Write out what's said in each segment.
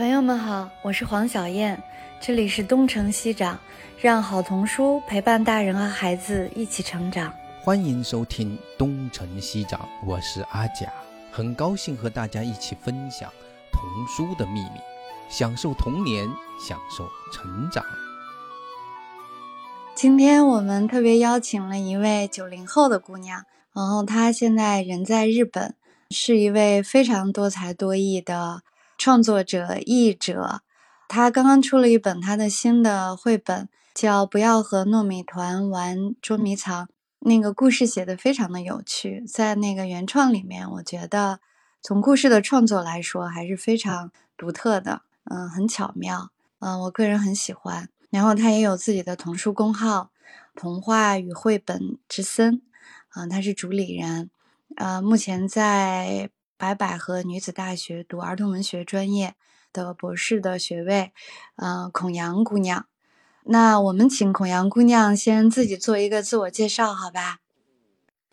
朋友们好，我是黄小燕，这里是东城西长，让好童书陪伴大人和孩子一起成长。欢迎收听东城西长，我是阿甲，很高兴和大家一起分享童书的秘密，享受童年，享受成长。今天我们特别邀请了一位九零后的姑娘，然后她现在人在日本，是一位非常多才多艺的。创作者、译者，他刚刚出了一本他的新的绘本，叫《不要和糯米团玩捉迷藏》。那个故事写的非常的有趣，在那个原创里面，我觉得从故事的创作来说还是非常独特的，嗯，很巧妙，嗯，我个人很喜欢。然后他也有自己的童书公号“童话与绘本之森”，嗯，他是主理人，呃，目前在。白百合女子大学读儿童文学专业的博士的学位，嗯，孔阳姑娘。那我们请孔阳姑娘先自己做一个自我介绍，好吧？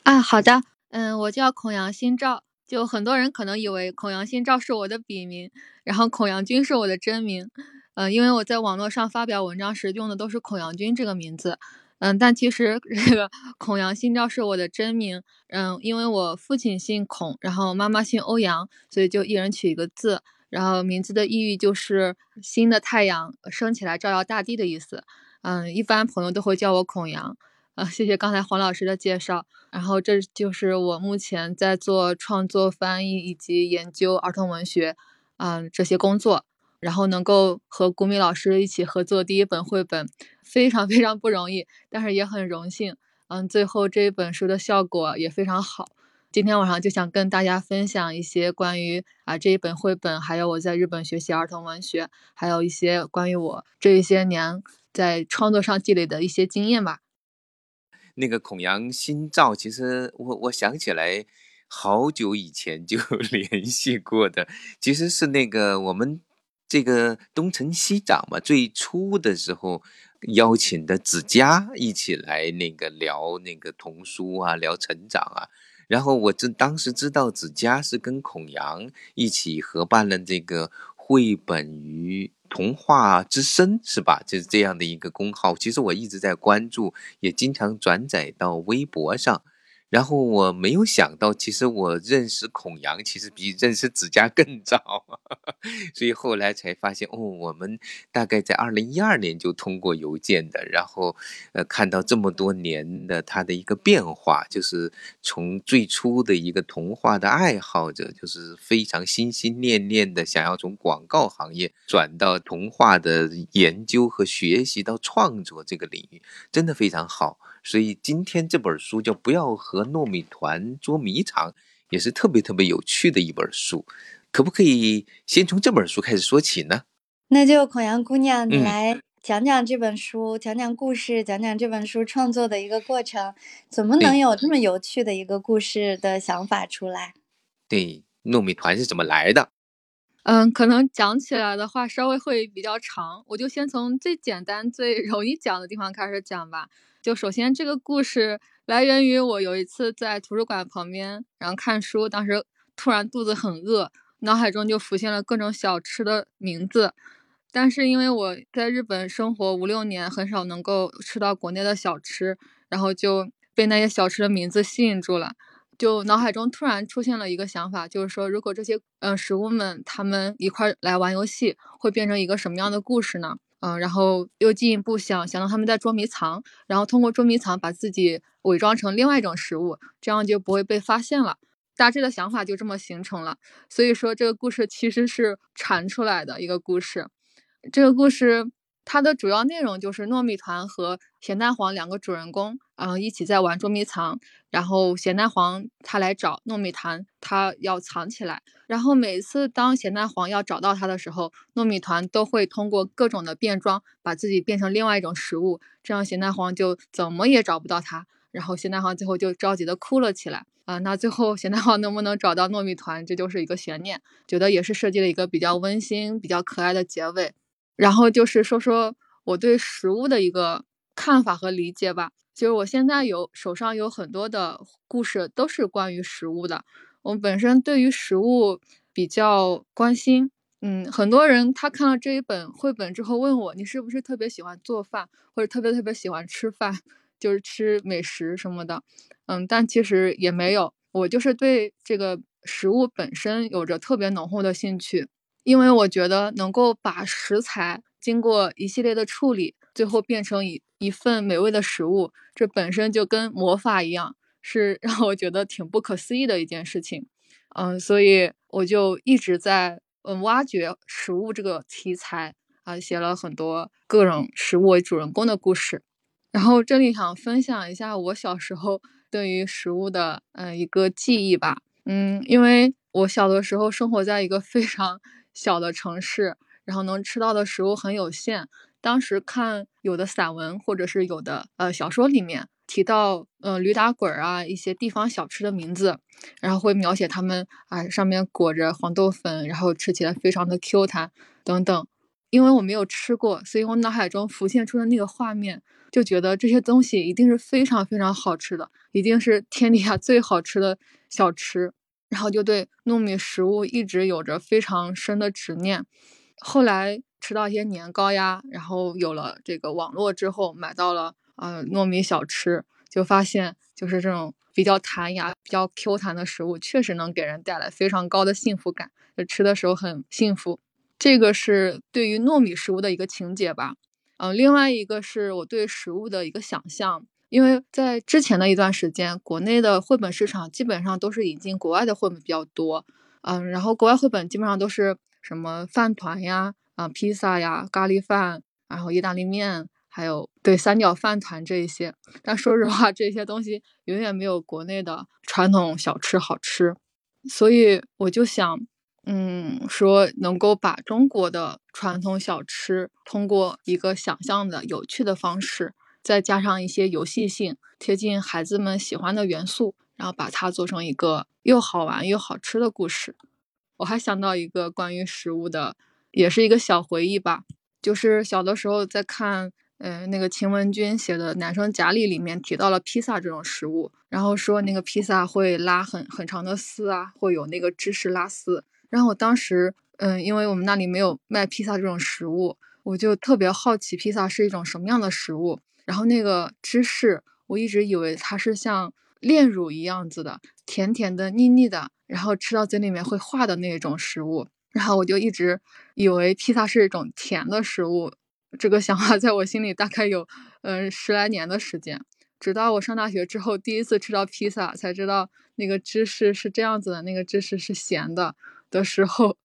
啊，好的。嗯，我叫孔阳新照，就很多人可能以为孔阳新照是我的笔名，然后孔阳君是我的真名。嗯，因为我在网络上发表文章时用的都是孔阳君这个名字。嗯，但其实这个孔阳新照是我的真名。嗯，因为我父亲姓孔，然后妈妈姓欧阳，所以就一人取一个字。然后名字的意义就是新的太阳升起来照耀大地的意思。嗯，一般朋友都会叫我孔阳。啊，谢谢刚才黄老师的介绍。然后这就是我目前在做创作、翻译以及研究儿童文学，嗯，这些工作。然后能够和古米老师一起合作第一本绘本，非常非常不容易，但是也很荣幸。嗯，最后这一本书的效果也非常好。今天晚上就想跟大家分享一些关于啊这一本绘本，还有我在日本学习儿童文学，还有一些关于我这一些年在创作上积累的一些经验吧。那个孔阳新照，其实我我想起来，好久以前就 联系过的，其实是那个我们。这个东城西长嘛，最初的时候邀请的子佳一起来那个聊那个童书啊，聊成长啊。然后我这当时知道子佳是跟孔阳一起合办了这个绘本与童话之声，是吧？就是这样的一个公号。其实我一直在关注，也经常转载到微博上。然后我没有想到，其实我认识孔阳，其实比认识子佳更早，所以后来才发现，哦，我们大概在二零一二年就通过邮件的，然后，呃，看到这么多年的他的一个变化，就是从最初的一个童话的爱好者，就是非常心心念念的想要从广告行业转到童话的研究和学习到创作这个领域，真的非常好。所以今天这本书叫《不要和糯米团捉迷藏》，也是特别特别有趣的一本书。可不可以先从这本书开始说起呢？那就孔阳姑娘，你来讲讲这本书，讲讲故事，讲讲这本书创作的一个过程，怎么能有这么有趣的一个故事的想法出来？对，糯米团是怎么来的？嗯，可能讲起来的话稍微会比较长，我就先从最简单、最容易讲的地方开始讲吧。就首先，这个故事来源于我有一次在图书馆旁边，然后看书，当时突然肚子很饿，脑海中就浮现了各种小吃的名字。但是因为我在日本生活五六年，很少能够吃到国内的小吃，然后就被那些小吃的名字吸引住了。就脑海中突然出现了一个想法，就是说，如果这些嗯食物们他们一块来玩游戏，会变成一个什么样的故事呢？嗯，然后又进一步想想到他们在捉迷藏，然后通过捉迷藏把自己伪装成另外一种食物，这样就不会被发现了。大致的想法就这么形成了。所以说这个故事其实是传出来的一个故事。这个故事。它的主要内容就是糯米团和咸蛋黄两个主人公，嗯，一起在玩捉迷藏。然后咸蛋黄他来找糯米团，他要藏起来。然后每次当咸蛋黄要找到他的时候，糯米团都会通过各种的变装，把自己变成另外一种食物，这样咸蛋黄就怎么也找不到他。然后咸蛋黄最后就着急的哭了起来。啊，那最后咸蛋黄能不能找到糯米团，这就是一个悬念。觉得也是设计了一个比较温馨、比较可爱的结尾。然后就是说说我对食物的一个看法和理解吧。就是我现在有手上有很多的故事都是关于食物的。我本身对于食物比较关心，嗯，很多人他看了这一本绘本之后问我，你是不是特别喜欢做饭，或者特别特别喜欢吃饭，就是吃美食什么的。嗯，但其实也没有，我就是对这个食物本身有着特别浓厚的兴趣，因为我觉得能够把食材经过一系列的处理，最后变成一一份美味的食物，这本身就跟魔法一样，是让我觉得挺不可思议的一件事情。嗯，所以我就一直在。嗯，挖掘食物这个题材啊，写了很多各种食物为主人公的故事。然后这里想分享一下我小时候对于食物的嗯一个记忆吧。嗯，因为我小的时候生活在一个非常小的城市，然后能吃到的食物很有限。当时看有的散文或者是有的呃小说里面。提到呃驴打滚儿啊一些地方小吃的名字，然后会描写他们啊上面裹着黄豆粉，然后吃起来非常的 Q 弹等等。因为我没有吃过，所以我脑海中浮现出的那个画面，就觉得这些东西一定是非常非常好吃的，一定是天底下最好吃的小吃。然后就对糯米食物一直有着非常深的执念。后来吃到一些年糕呀，然后有了这个网络之后，买到了。呃，糯米小吃就发现，就是这种比较弹牙、比较 Q 弹的食物，确实能给人带来非常高的幸福感，就吃的时候很幸福。这个是对于糯米食物的一个情节吧。嗯，另外一个是我对食物的一个想象，因为在之前的一段时间，国内的绘本市场基本上都是引进国外的绘本比较多。嗯，然后国外绘本基本上都是什么饭团呀、啊披萨呀、咖喱饭，然后意大利面。还有对三角饭团这一些，但说实话，这些东西远远没有国内的传统小吃好吃，所以我就想，嗯，说能够把中国的传统小吃通过一个想象的有趣的方式，再加上一些游戏性、贴近孩子们喜欢的元素，然后把它做成一个又好玩又好吃的故事。我还想到一个关于食物的，也是一个小回忆吧，就是小的时候在看。嗯，那个秦文君写的《男生甲里》里面提到了披萨这种食物，然后说那个披萨会拉很很长的丝啊，会有那个芝士拉丝。然后我当时，嗯，因为我们那里没有卖披萨这种食物，我就特别好奇披萨是一种什么样的食物。然后那个芝士，我一直以为它是像炼乳一样子的，甜甜的、腻腻的，然后吃到嘴里面会化的那种食物。然后我就一直以为披萨是一种甜的食物。这个想法在我心里大概有，嗯，十来年的时间。直到我上大学之后，第一次吃到披萨，才知道那个芝士是这样子的，那个芝士是咸的的时候，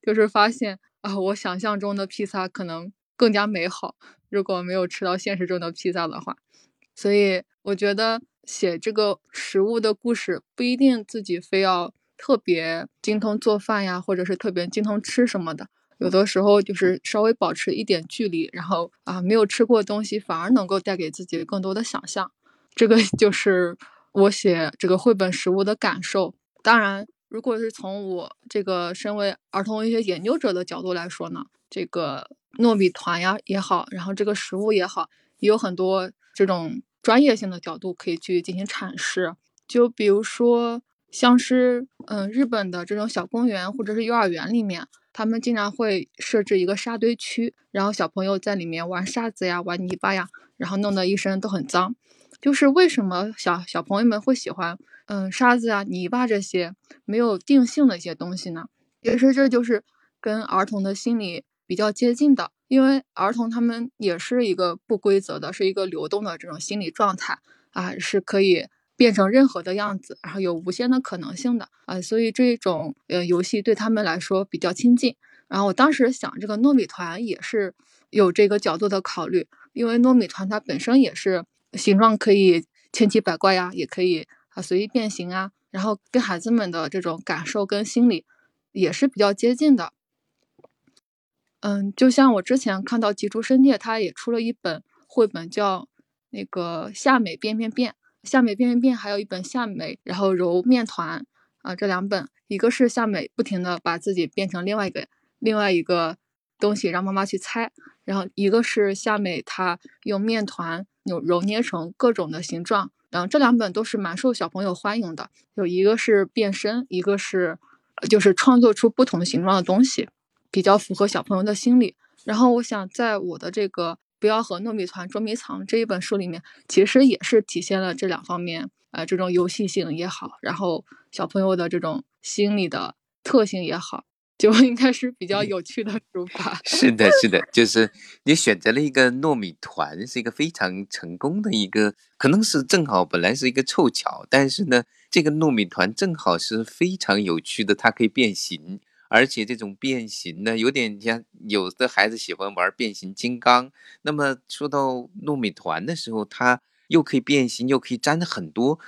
就是发现啊，我想象中的披萨可能更加美好。如果没有吃到现实中的披萨的话，所以我觉得写这个食物的故事，不一定自己非要特别精通做饭呀，或者是特别精通吃什么的。有的时候就是稍微保持一点距离，然后啊，没有吃过的东西反而能够带给自己更多的想象。这个 就是我写这个绘本食物的感受。当然，如果是从我这个身为儿童文学研究者的角度来说呢，这个糯米团呀也好，然后这个食物也好，也有很多这种专业性的角度可以去进行阐释。就比如说，像是嗯日本的这种小公园或者是幼儿园里面。他们经常会设置一个沙堆区，然后小朋友在里面玩沙子呀、玩泥巴呀，然后弄得一身都很脏。就是为什么小小朋友们会喜欢嗯沙子啊、泥巴这些没有定性的一些东西呢？其实这就是跟儿童的心理比较接近的，因为儿童他们也是一个不规则的，是一个流动的这种心理状态啊，是可以。变成任何的样子，然后有无限的可能性的啊，所以这种呃游戏对他们来说比较亲近。然后我当时想，这个糯米团也是有这个角度的考虑，因为糯米团它本身也是形状可以千奇百怪呀，也可以啊随意变形啊，然后跟孩子们的这种感受跟心理也是比较接近的。嗯，就像我之前看到吉竹伸介，他也出了一本绘本，叫那个夏美变变变。夏美变变变，还有一本夏美，然后揉面团啊，这两本，一个是夏美不停的把自己变成另外一个另外一个东西，让妈妈去猜，然后一个是夏美她用面团扭揉捏成各种的形状，然后这两本都是蛮受小朋友欢迎的，有一个是变身，一个是就是创作出不同形状的东西。比较符合小朋友的心理。然后我想在我的这个《不要和糯米团捉迷藏》这一本书里面，其实也是体现了这两方面，呃，这种游戏性也好，然后小朋友的这种心理的特性也好。就 应该是比较有趣的书法。是的，是的，就是你选择了一个糯米团，是一个非常成功的一个，可能是正好本来是一个凑巧，但是呢，这个糯米团正好是非常有趣的，它可以变形，而且这种变形呢，有点像有的孩子喜欢玩变形金刚。那么说到糯米团的时候，它又可以变形，又可以粘很多。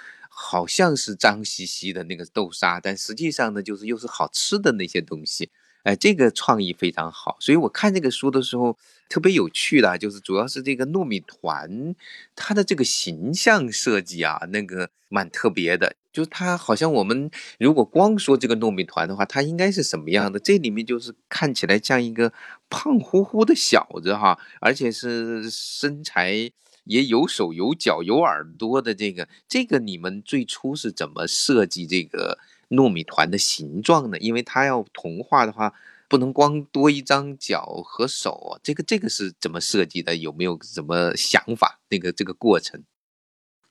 好像是脏兮兮的那个豆沙，但实际上呢，就是又是好吃的那些东西。哎，这个创意非常好，所以我看这个书的时候特别有趣的，就是主要是这个糯米团，它的这个形象设计啊，那个蛮特别的。就它好像我们如果光说这个糯米团的话，它应该是什么样的？这里面就是看起来像一个胖乎乎的小子哈，而且是身材。也有手有脚有耳朵的这个，这个你们最初是怎么设计这个糯米团的形状呢？因为它要童话的话，不能光多一张脚和手，这个这个是怎么设计的？有没有什么想法？那个这个过程？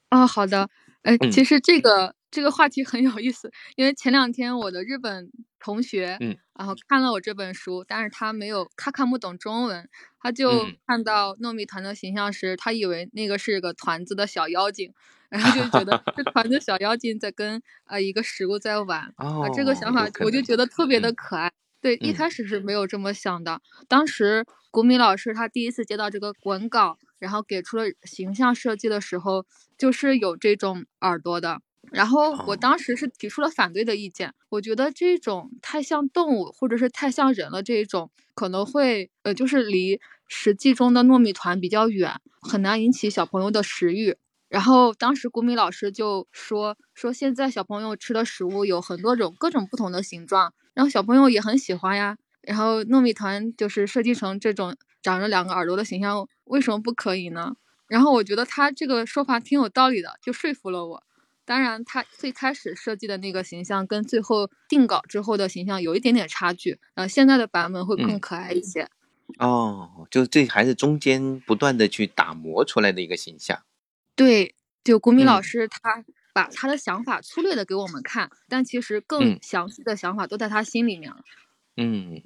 啊，好的，哎，其实这个。这个话题很有意思，因为前两天我的日本同学，嗯，然后看了我这本书，但是他没有，他看不懂中文，他就看到糯米团的形象时，他以为那个是个团子的小妖精，然后就觉得 这团子小妖精在跟呃一个食物在玩，啊，这个想法我就觉得特别的可爱。对，一开始是没有这么想的。当时古米老师他第一次接到这个文稿，然后给出了形象设计的时候，就是有这种耳朵的。然后我当时是提出了反对的意见，我觉得这种太像动物或者是太像人了，这一种可能会呃就是离实际中的糯米团比较远，很难引起小朋友的食欲。然后当时古米老师就说说现在小朋友吃的食物有很多种各种不同的形状，然后小朋友也很喜欢呀。然后糯米团就是设计成这种长着两个耳朵的形象，为什么不可以呢？然后我觉得他这个说法挺有道理的，就说服了我。当然，他最开始设计的那个形象跟最后定稿之后的形象有一点点差距，呃，现在的版本会更可爱一些。哦，就是这还是中间不断的去打磨出来的一个形象。对，就古米老师他把他的想法粗略的给我们看，但其实更详细的想法都在他心里面了。嗯，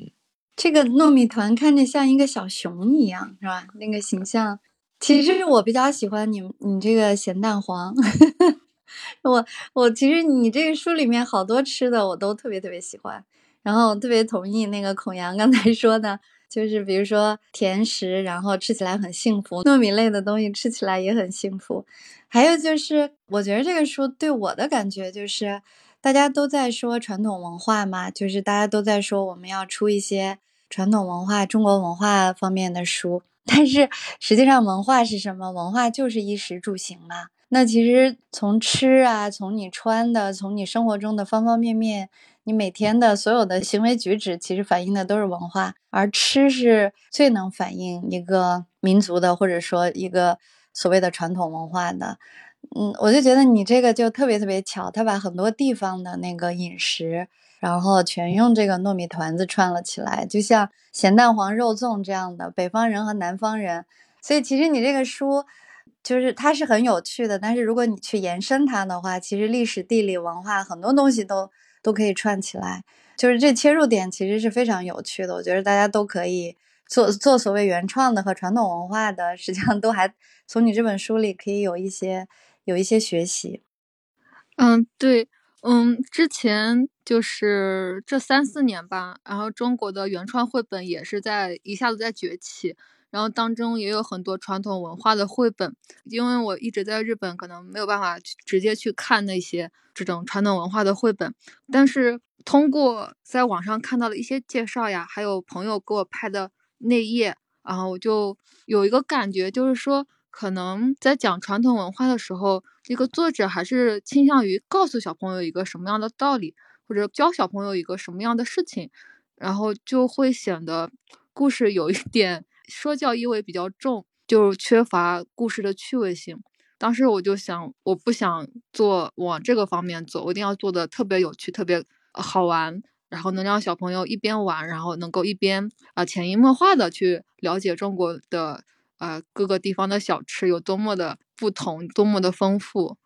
这个糯米团看着像一个小熊一样，是吧？那个形象，其实我比较喜欢你你这个咸蛋黄。我我其实你这个书里面好多吃的我都特别特别喜欢，然后特别同意那个孔阳刚才说的，就是比如说甜食，然后吃起来很幸福，糯米类的东西吃起来也很幸福。还有就是，我觉得这个书对我的感觉就是，大家都在说传统文化嘛，就是大家都在说我们要出一些传统文化、中国文化方面的书，但是实际上文化是什么？文化就是衣食住行嘛。那其实从吃啊，从你穿的，从你生活中的方方面面，你每天的所有的行为举止，其实反映的都是文化。而吃是最能反映一个民族的，或者说一个所谓的传统文化的。嗯，我就觉得你这个就特别特别巧，他把很多地方的那个饮食，然后全用这个糯米团子串了起来，就像咸蛋黄肉粽这样的北方人和南方人。所以其实你这个书。就是它是很有趣的，但是如果你去延伸它的话，其实历史、地理、文化很多东西都都可以串起来。就是这切入点其实是非常有趣的，我觉得大家都可以做做所谓原创的和传统文化的，实际上都还从你这本书里可以有一些有一些学习。嗯，对，嗯，之前就是这三四年吧，然后中国的原创绘本也是在一下子在崛起。然后当中也有很多传统文化的绘本，因为我一直在日本，可能没有办法直接去看那些这种传统文化的绘本。但是通过在网上看到的一些介绍呀，还有朋友给我拍的内页，然后我就有一个感觉，就是说可能在讲传统文化的时候，这个作者还是倾向于告诉小朋友一个什么样的道理，或者教小朋友一个什么样的事情，然后就会显得故事有一点。说教意味比较重，就缺乏故事的趣味性。当时我就想，我不想做往这个方面走，我一定要做的特别有趣、特别好玩。然后能让小朋友一边玩，然后能够一边啊潜移默化的去了解中国的啊各个地方的小吃有多么的不同，多么的丰富。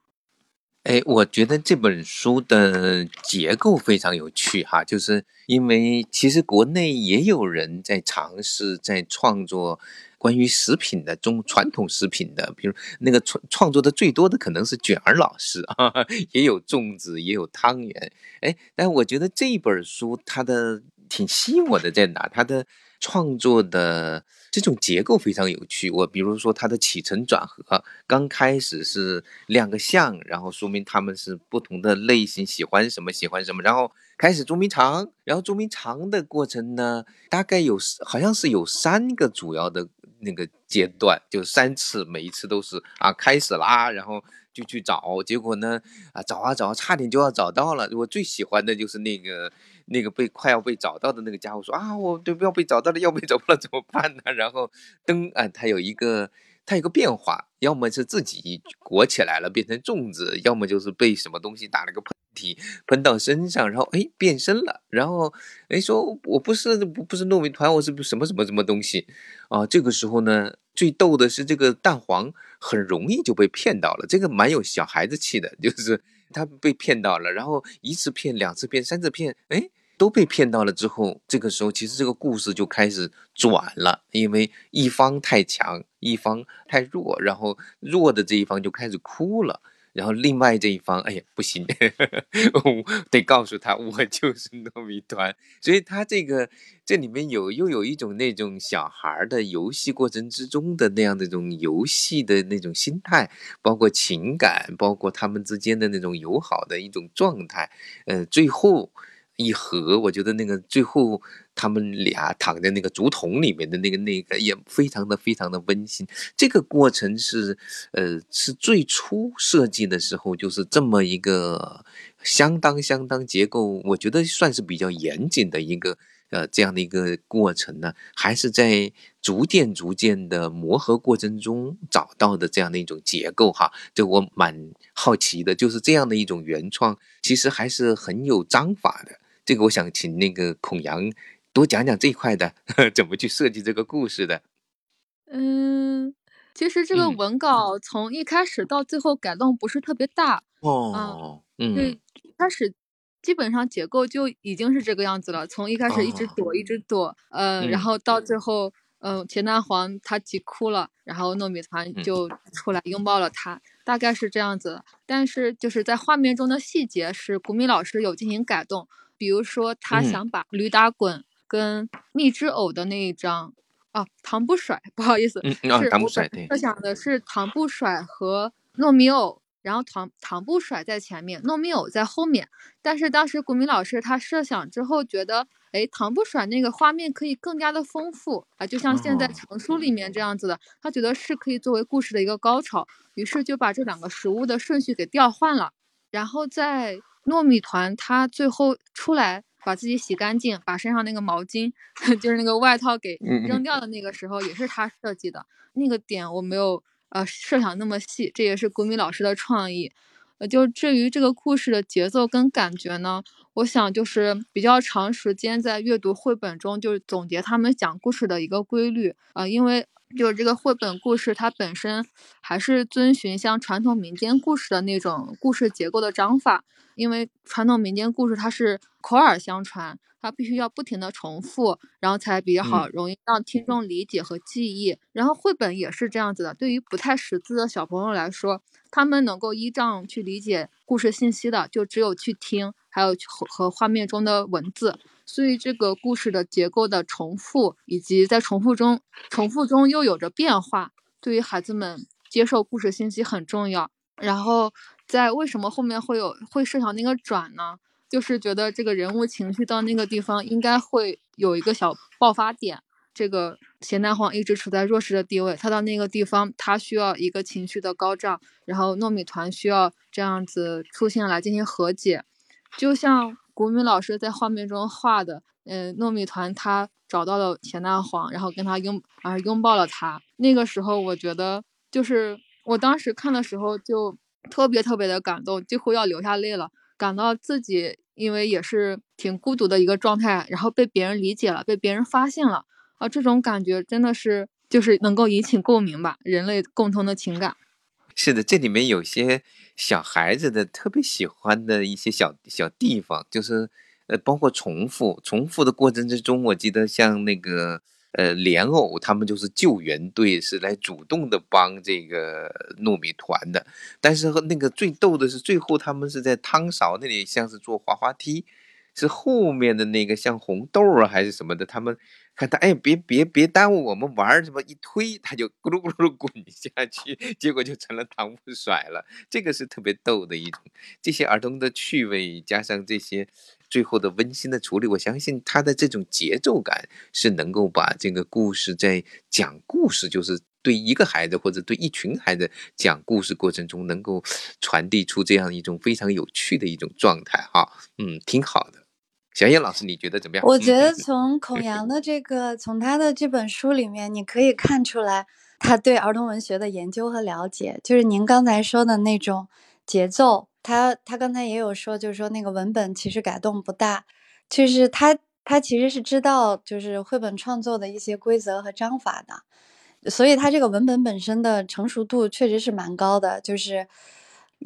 哎，我觉得这本书的结构非常有趣哈，就是因为其实国内也有人在尝试在创作关于食品的中传统食品的，比如那个创创作的最多的可能是卷儿老师啊，也有粽子，也有汤圆。哎，但我觉得这本书它的挺吸引我的在哪？他的创作的。这种结构非常有趣。我比如说他的起承转合，刚开始是亮个相，然后说明他们是不同的类型，喜欢什么喜欢什么，然后开始捉迷藏，然后捉迷藏的过程呢，大概有好像是有三个主要的那个阶段，就三次，每一次都是啊开始啦，然后就去找，结果呢啊找啊找，差点就要找到了。我最喜欢的就是那个。那个被快要被找到的那个家伙说啊，我对不要被找到了，要被找不了怎么办呢？然后灯啊，它有一个它有个变化，要么是自己裹起来了变成粽子，要么就是被什么东西打了个喷嚏喷到身上，然后哎变身了，然后哎说我不是不不是糯米团，我是什么什么什么东西啊？这个时候呢，最逗的是这个蛋黄很容易就被骗到了，这个蛮有小孩子气的，就是。他被骗到了，然后一次骗、两次骗、三次骗，哎，都被骗到了之后，这个时候其实这个故事就开始转了，因为一方太强，一方太弱，然后弱的这一方就开始哭了。然后另外这一方，哎呀，不行，得告诉他我就是糯米团。所以他这个这里面有又有一种那种小孩的游戏过程之中的那样的一种游戏的那种心态，包括情感，包括他们之间的那种友好的一种状态。呃，最后。一盒，我觉得那个最后他们俩躺在那个竹筒里面的那个那个也非常的非常的温馨。这个过程是，呃，是最初设计的时候就是这么一个相当相当结构，我觉得算是比较严谨的一个呃这样的一个过程呢，还是在逐渐逐渐的磨合过程中找到的这样的一种结构哈。这我蛮好奇的，就是这样的一种原创，其实还是很有章法的。这个我想请那个孔阳多讲讲这一块的，怎么去设计这个故事的。嗯，其实这个文稿从一开始到最后改动不是特别大哦。嗯，对，开始基本上结构就已经是这个样子了。从一开始一直躲一直躲，呃，然后到最后，嗯，钱蛋黄他急哭了，然后糯米团就出来拥抱了他，大概是这样子。但是就是在画面中的细节是古米老师有进行改动。比如说，他想把驴打滚跟蜜汁藕的那一张，哦，糖不甩，不好意思，是我设想的是糖不甩和糯米藕，然后糖糖不甩在前面，糯米藕在后面。但是当时古明老师他设想之后觉得，哎，糖不甩那个画面可以更加的丰富啊，就像现在成书里面这样子的，他觉得是可以作为故事的一个高潮，于是就把这两个食物的顺序给调换了，然后在。糯米团他最后出来把自己洗干净，把身上那个毛巾，就是那个外套给扔掉的那个时候，也是他设计的。那个点我没有呃设想那么细，这也是古米老师的创意。呃，就至于这个故事的节奏跟感觉呢，我想就是比较长时间在阅读绘本中，就是总结他们讲故事的一个规律啊，因为。就是这个绘本故事，它本身还是遵循像传统民间故事的那种故事结构的章法，因为传统民间故事它是口耳相传，它必须要不停的重复，然后才比较好，容易让听众理解和记忆。然后绘本也是这样子的，对于不太识字的小朋友来说，他们能够依仗去理解故事信息的，就只有去听，还有和和画面中的文字。所以这个故事的结构的重复，以及在重复中，重复中又有着变化，对于孩子们接受故事信息很重要。然后在为什么后面会有会设想那个转呢？就是觉得这个人物情绪到那个地方应该会有一个小爆发点。这个咸蛋黄一直处在弱势的地位，他到那个地方，他需要一个情绪的高涨，然后糯米团需要这样子出现来进行和解，就像。国民老师在画面中画的，嗯，糯米团他找到了咸蛋黄，然后跟他拥，啊，拥抱了他。那个时候，我觉得就是我当时看的时候就特别特别的感动，几乎要流下泪了。感到自己因为也是挺孤独的一个状态，然后被别人理解了，被别人发现了啊，这种感觉真的是就是能够引起共鸣吧，人类共同的情感。是的，这里面有些小孩子的特别喜欢的一些小小地方，就是呃，包括重复，重复的过程之中，我记得像那个。呃，莲藕他们就是救援队，是来主动的帮这个糯米团的。但是和那个最逗的是，最后他们是在汤勺那里，像是坐滑滑梯，是后面的那个像红豆啊还是什么的，他们。看他，哎，别别别耽误我们玩儿，这么一推，他就咕噜咕噜滚下去，结果就成了糖不甩了。这个是特别逗的一种，这些儿童的趣味加上这些最后的温馨的处理，我相信他的这种节奏感是能够把这个故事在讲故事，就是对一个孩子或者对一群孩子讲故事过程中，能够传递出这样一种非常有趣的一种状态。哈，嗯，挺好的。小叶老师，你觉得怎么样？我觉得从孔阳的这个，从他的这本书里面，你可以看出来他对儿童文学的研究和了解。就是您刚才说的那种节奏，他他刚才也有说，就是说那个文本其实改动不大，就是他他其实是知道就是绘本创作的一些规则和章法的，所以他这个文本本身的成熟度确实是蛮高的，就是。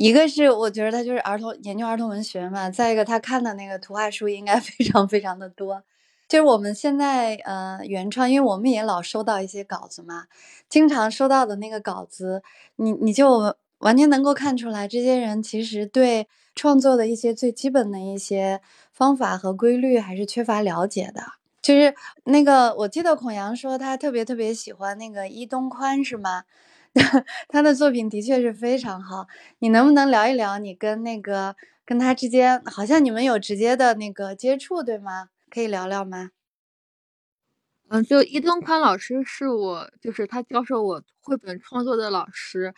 一个是我觉得他就是儿童研究儿童文学嘛，再一个他看的那个图画书应该 非常非常的多。就是我们现在呃原创，因为我们也老收到一些稿子嘛，经常收到的那个稿子，你你就完全能够看出来，这些人其实对创作的一些最基本的一些方法和规律还是缺乏了解的。就是那个我记得孔阳说他特别特别喜欢那个伊东宽，是吗？他的作品的确是非常好，你能不能聊一聊你跟那个跟他之间，好像你们有直接的那个接触，对吗？可以聊聊吗？嗯，就伊东宽老师是我，就是他教授我绘本创作的老师，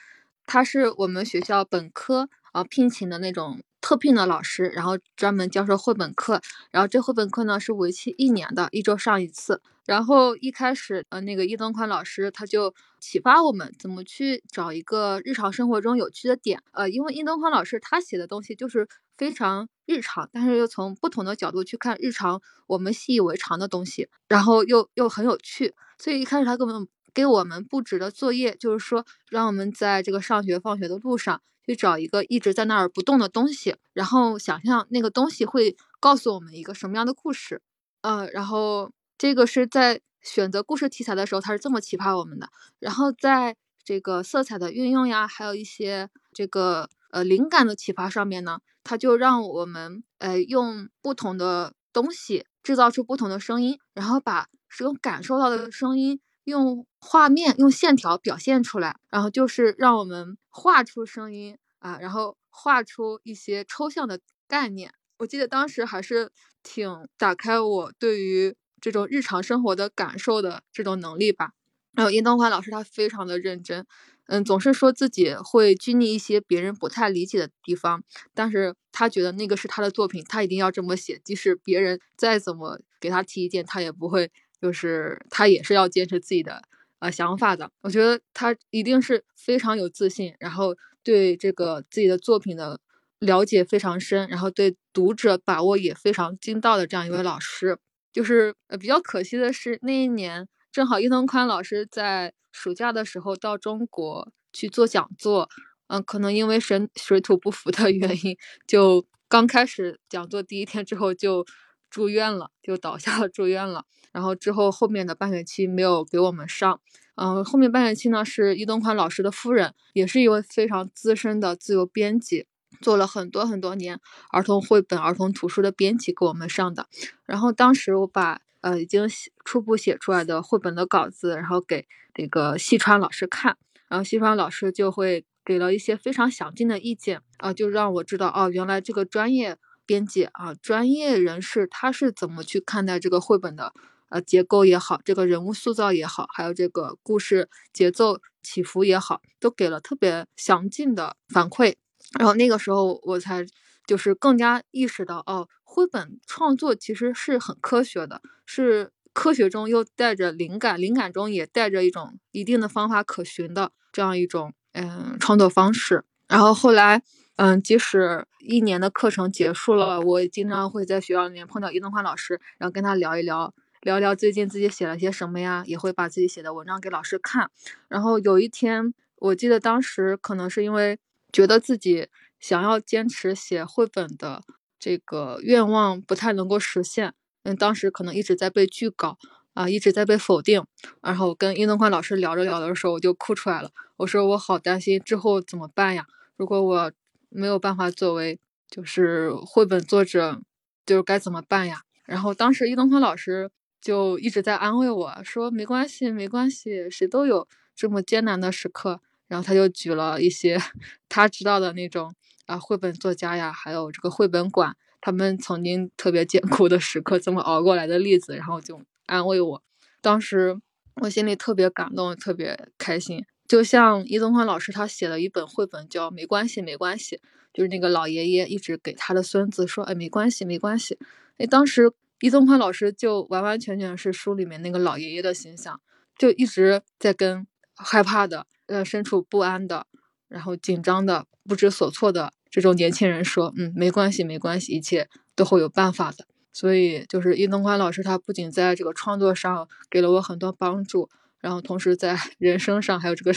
他是我们学校本科啊聘请的那种特聘的老师，然后专门教授绘本课，然后这绘本课呢是为期一年的，一周上一次。然后一开始，呃，那个易东宽老师他就启发我们怎么去找一个日常生活中有趣的点，呃，因为易东宽老师他写的东西就是非常日常，但是又从不同的角度去看日常我们习以为常的东西，然后又又很有趣，所以一开始他给我们给我们布置的作业就是说，让我们在这个上学放学的路上去找一个一直在那儿不动的东西，然后想象那个东西会告诉我们一个什么样的故事，呃，然后。这个是在选择故事题材的时候，他是这么启发我们的。然后在这个色彩的运用呀，还有一些这个呃灵感的启发上面呢，他就让我们呃用不同的东西制造出不同的声音，然后把这种感受到的声音用画面、用线条表现出来，然后就是让我们画出声音啊，然后画出一些抽象的概念。我记得当时还是挺打开我对于。这种日常生活的感受的这种能力吧。然后殷东华老师他非常的认真，嗯，总是说自己会拘泥一些别人不太理解的地方，但是他觉得那个是他的作品，他一定要这么写，即使别人再怎么给他提意见，他也不会，就是他也是要坚持自己的呃想法的。我觉得他一定是非常有自信，然后对这个自己的作品的了解非常深，然后对读者把握也非常精到的这样一位老师。就是呃比较可惜的是，那一年正好伊藤宽老师在暑假的时候到中国去做讲座，嗯，可能因为身水土不服的原因，就刚开始讲座第一天之后就住院了，就倒下了住院了。然后之后后面的半学期没有给我们上，嗯，后面半学期呢是叶东宽老师的夫人，也是一位非常资深的自由编辑。做了很多很多年儿童绘本、儿童图书的编辑给我们上的，然后当时我把呃已经初步写出来的绘本的稿子，然后给这个西川老师看，然后西川老师就会给了一些非常详尽的意见啊，就让我知道哦，原来这个专业编辑啊，专业人士他是怎么去看待这个绘本的呃结构也好，这个人物塑造也好，还有这个故事节奏起伏也好，都给了特别详尽的反馈。然后那个时候我才就是更加意识到，哦，绘本创作其实是很科学的，是科学中又带着灵感，灵感中也带着一种一定的方法可循的这样一种嗯创作方式。然后后来，嗯，即使一年的课程结束了，我经常会在学校里面碰到易东宽老师，然后跟他聊一聊，聊聊最近自己写了些什么呀，也会把自己写的文章给老师看。然后有一天，我记得当时可能是因为觉得自己想要坚持写绘本的这个愿望不太能够实现，嗯，当时可能一直在被拒稿。啊，一直在被否定，然后跟殷东宽老师聊着聊的时候，我就哭出来了。我说我好担心之后怎么办呀？如果我没有办法作为就是绘本作者，就是该怎么办呀？然后当时殷东宽老师就一直在安慰我说没关系，没关系，谁都有这么艰难的时刻。然后他就举了一些 他知道的那种啊绘本作家呀，还有这个绘本馆他们曾经特别艰苦的时刻怎么熬过来的例子，然后就。安慰我，当时我心里特别感动，特别开心。就像易东宽老师他写了一本绘本，叫《没关系，没关系》，就是那个老爷爷一直给他的孙子说：“哎，没关系，没关系。”哎，当时易东宽老师就完完全全是书里面那个老爷爷的形象，就一直在跟害怕的、呃，身处不安的、然后紧张的、不知所措的这种年轻人说：“嗯，没关系，没关系，一切都会有办法的。”所以，就是易东宽老师，他不仅在这个创作上给了我很多帮助，然后同时在 人生上，还有这个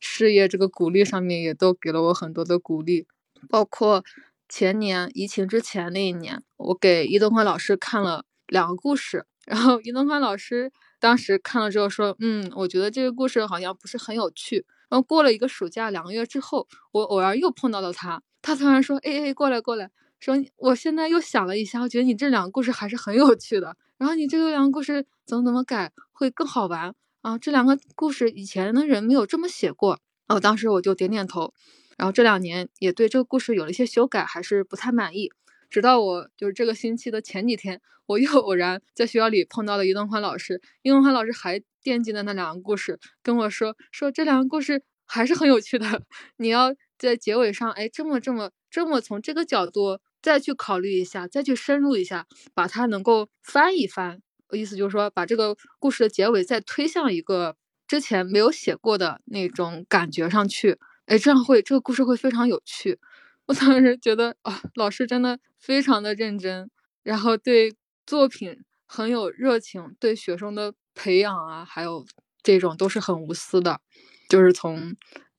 事业这个鼓励上面，也都给了我很多的鼓励。包括前年疫情之前那一年，我给易东宽老师看了两个故事，然后易东宽老师当时看了之后说：“嗯，我觉得这个故事好像不是很有趣。”然后过了一个暑假，两个月之后，我偶然又碰到了他，他突然说：“哎哎，过来过来。”说，我现在又想了一下，我觉得你这两个故事还是很有趣的。然后你这个两个故事怎么怎么改会更好玩啊？这两个故事以前的人没有这么写过。哦，当时我就点点头。然后这两年也对这个故事有了一些修改，还是不太满意。直到我就是这个星期的前几天，我又偶然在学校里碰到了于东宽老师，于东宽老师还惦记的那两个故事，跟我说说这两个故事还是很有趣的。你要在结尾上，哎，这么这么这么从这个角度。再去考虑一下，再去深入一下，把它能够翻一翻。我意思就是说，把这个故事的结尾再推向一个之前没有写过的那种感觉上去。哎，这样会这个故事会非常有趣。我当时觉得啊，老师真的非常的认真，然后对作品很有热情，对学生的培养啊，还有这种都是很无私的，就是从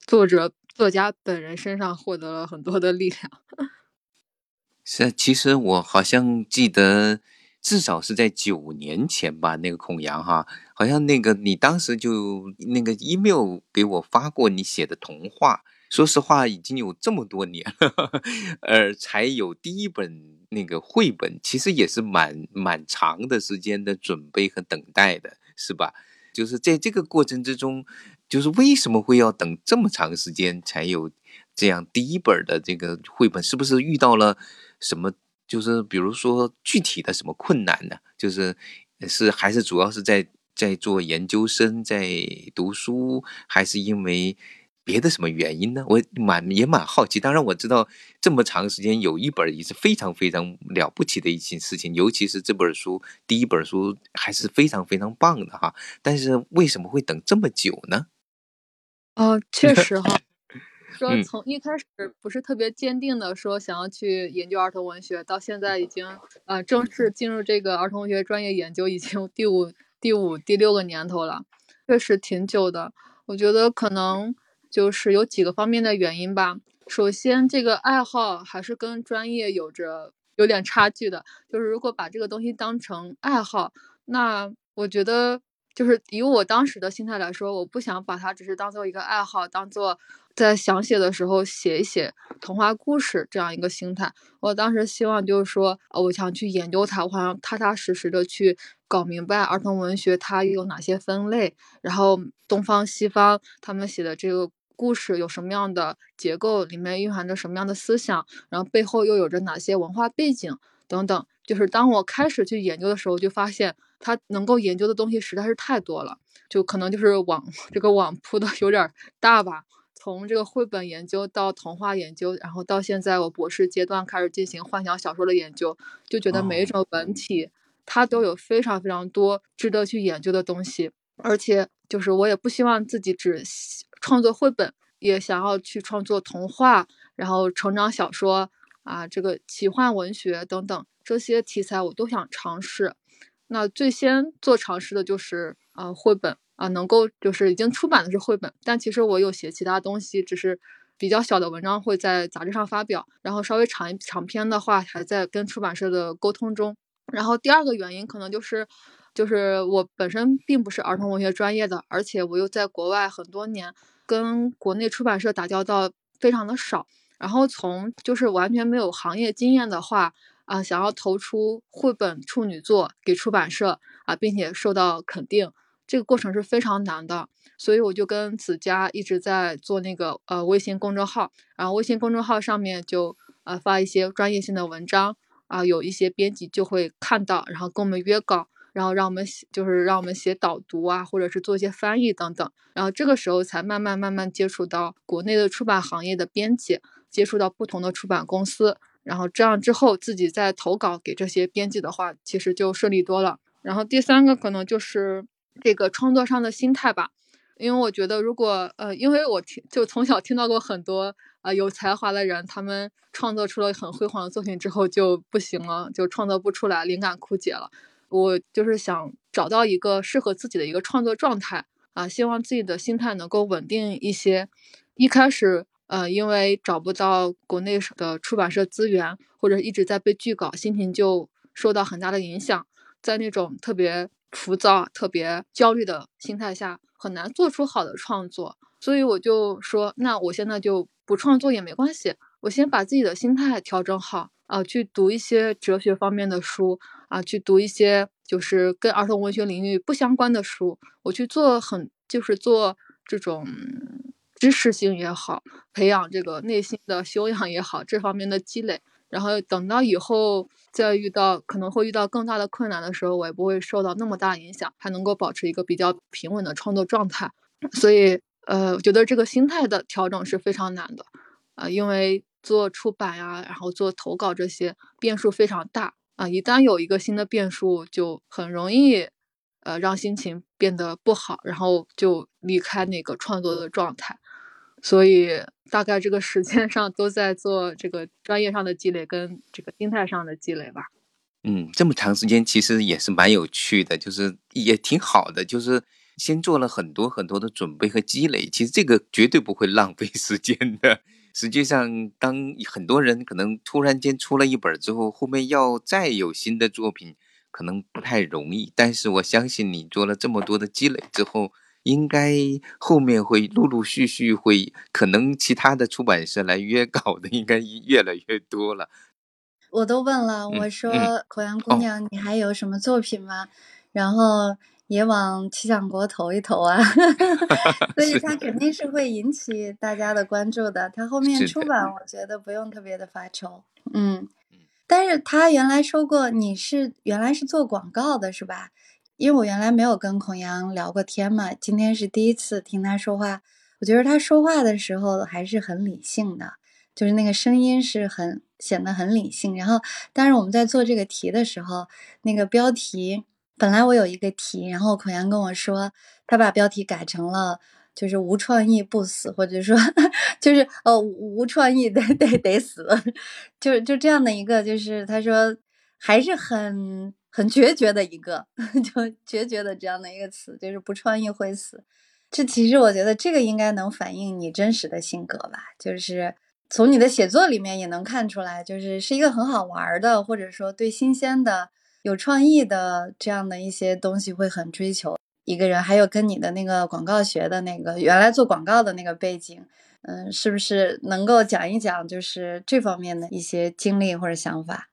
作者作家本人身上获得了很多的力量。是，其实我好像记得，至少是在九年前吧。那个孔阳哈，好像那个你当时就那个 email 给我发过你写的童话。说实话，已经有这么多年了，呃，才有第一本那个绘本，其实也是蛮蛮长的时间的准备和等待的，是吧？就是在这个过程之中，就是为什么会要等这么长时间才有这样第一本的这个绘本？是不是遇到了？什么就是比如说具体的什么困难呢？就是是还是主要是在在做研究生，在读书，还是因为别的什么原因呢？我蛮也蛮好奇。当然我知道这么长时间有一本也是非常非常了不起的一件事情，尤其是这本书第一本书还是非常非常棒的哈。但是为什么会等这么久呢？哦，确实哈。说从一开始不是特别坚定的说想要去研究儿童文学，到现在已经呃正式进入这个儿童文学专业研究，已经第五第五第六个年头了，确实挺久的。我觉得可能就是有几个方面的原因吧。首先，这个爱好还是跟专业有着有点差距的。就是如果把这个东西当成爱好，那我觉得就是以我当时的心态来说，我不想把它只是当做一个爱好，当做。在想写的时候写一写童话故事这样一个心态，我当时希望就是说，呃，我想去研究它，我想踏踏实实的去搞明白儿童文学它有哪些分类，然后东方西方他们写的这个故事有什么样的结构，里面蕴含着什么样的思想，然后背后又有着哪些文化背景等等。就是当我开始去研究的时候，就发现它能够研究的东西实在是太多了，就可能就是网 这个网铺的有点大吧。从这个绘本研究到童话研究，然后到现在我博士阶段开始进行幻想小说的研究，就觉得每一种文体它都有非常非常多值得去研究的东西，而且就是我也不希望自己只创作绘本，也想要去创作童话，然后成长小说，啊，这个奇幻文学等等这些题材我都想尝试。那最先做尝试的就是啊绘本啊，能够就是已经出版的是绘本，但其实我有写其他东西，只是比较小的文章会在杂志上发表，然后稍微长一长篇的话还在跟出版社的沟通中。然后第二个原因可能就是，就是我本身并不是儿童文学专业的，而且我又在国外很多年，跟国内出版社打交道非常的少。然后从就是完全没有行业经验的话，啊，想要投出绘本处女作给出版社啊，并且受到肯定，这个过程是非常难的。所以我就跟子佳一直在做那个呃微信公众号，然后微信公众号上面就呃发一些专业性的文章啊，有一些编辑就会看到，然后跟我们约稿。然后让我们写，就是让我们写导读啊，或者是做一些翻译等等。然后这个时候才慢慢慢慢接触到国内的出版行业的编辑，接触到不同的出版公司。然后这样之后自己再投稿给这些编辑的话，其实就顺利多了。然后第三个可能就是这个创作上的心态吧，因为我觉得如果呃，因为我听就从小听到过很多呃有才华的人，他们创作出了很辉煌的作品之后就不行了，就创作不出来，灵感枯竭了。我就是想找到一个适合自己的一个创作状态啊，希望自己的心态能够稳定一些。一开始，呃，因为找不到国内的出版社资源，或者一直在被拒稿，心情就受到很大的影响。在那种特别浮躁、特别焦虑的心态下，很难做出好的创作。所以我就说，那我现在就不创作也没关系，我先把自己的心态调整好。啊，去读一些哲学方面的书啊，去读一些就是跟儿童文学领域不相关的书。我去做很就是做这种知识性也好，培养这个内心的修养也好，这方面的积累。然后等到以后再遇到可能会遇到更大的困难的时候，我也不会受到那么大影响，还能够保持一个比较平稳的创作状态。所以，呃，我觉得这个心态的调整是非常难的，啊，因为。做出版呀，然后做投稿这些变数非常大啊！一旦有一个新的变数，就很容易，呃，让心情变得不好，然后就离开那个创作的状态。所以大概这个时间上都在做这个专业上的积累跟这个心态上的积累吧。嗯，这么长时间其实也是蛮有趣的，就是也挺好的，就是先做了很多很多的准备和积累，其实这个绝对不会浪费 时间的。实际上，当很多人可能突然间出了一本之后，后面要再有新的作品，可能不太容易。但是我相信你做了这么多的积累之后，应该后面会陆陆续续会，可能其他的出版社来约稿的应该越来越多了。我都问了，我说《口阳姑娘》，你还有什么作品吗？然后。也往气象国投一投啊 所以它肯定是会引起大家的关注的。它后面出版，我觉得不用特别的发愁。嗯，但是他原来说过你是原来是做广告的，是吧？因为我原来没有跟孔阳聊过天嘛，今天是第一次听他说话。我觉得他说话的时候还是很理性的，就是那个声音是很显得很理性。然后，但是我们在做这个题的时候，那个标题。本来我有一个题，然后孔阳跟我说，他把标题改成了就是无创意不死，或者说 就是呃无创意得得得死，就就这样的一个，就是他说还是很很决绝的一个，就决绝的这样的一个词，就是不创意会死。这其实我觉得这个应该能反映你真实的性格吧，就是从你的写作里面也能看出来，就是是一个很好玩的，或者说对新鲜的。有创意的这样的一些东西会很追求一个人，还有跟你的那个广告学的那个原来做广告的那个背景，嗯，是不是能够讲一讲就是这方面的一些经历或者想法？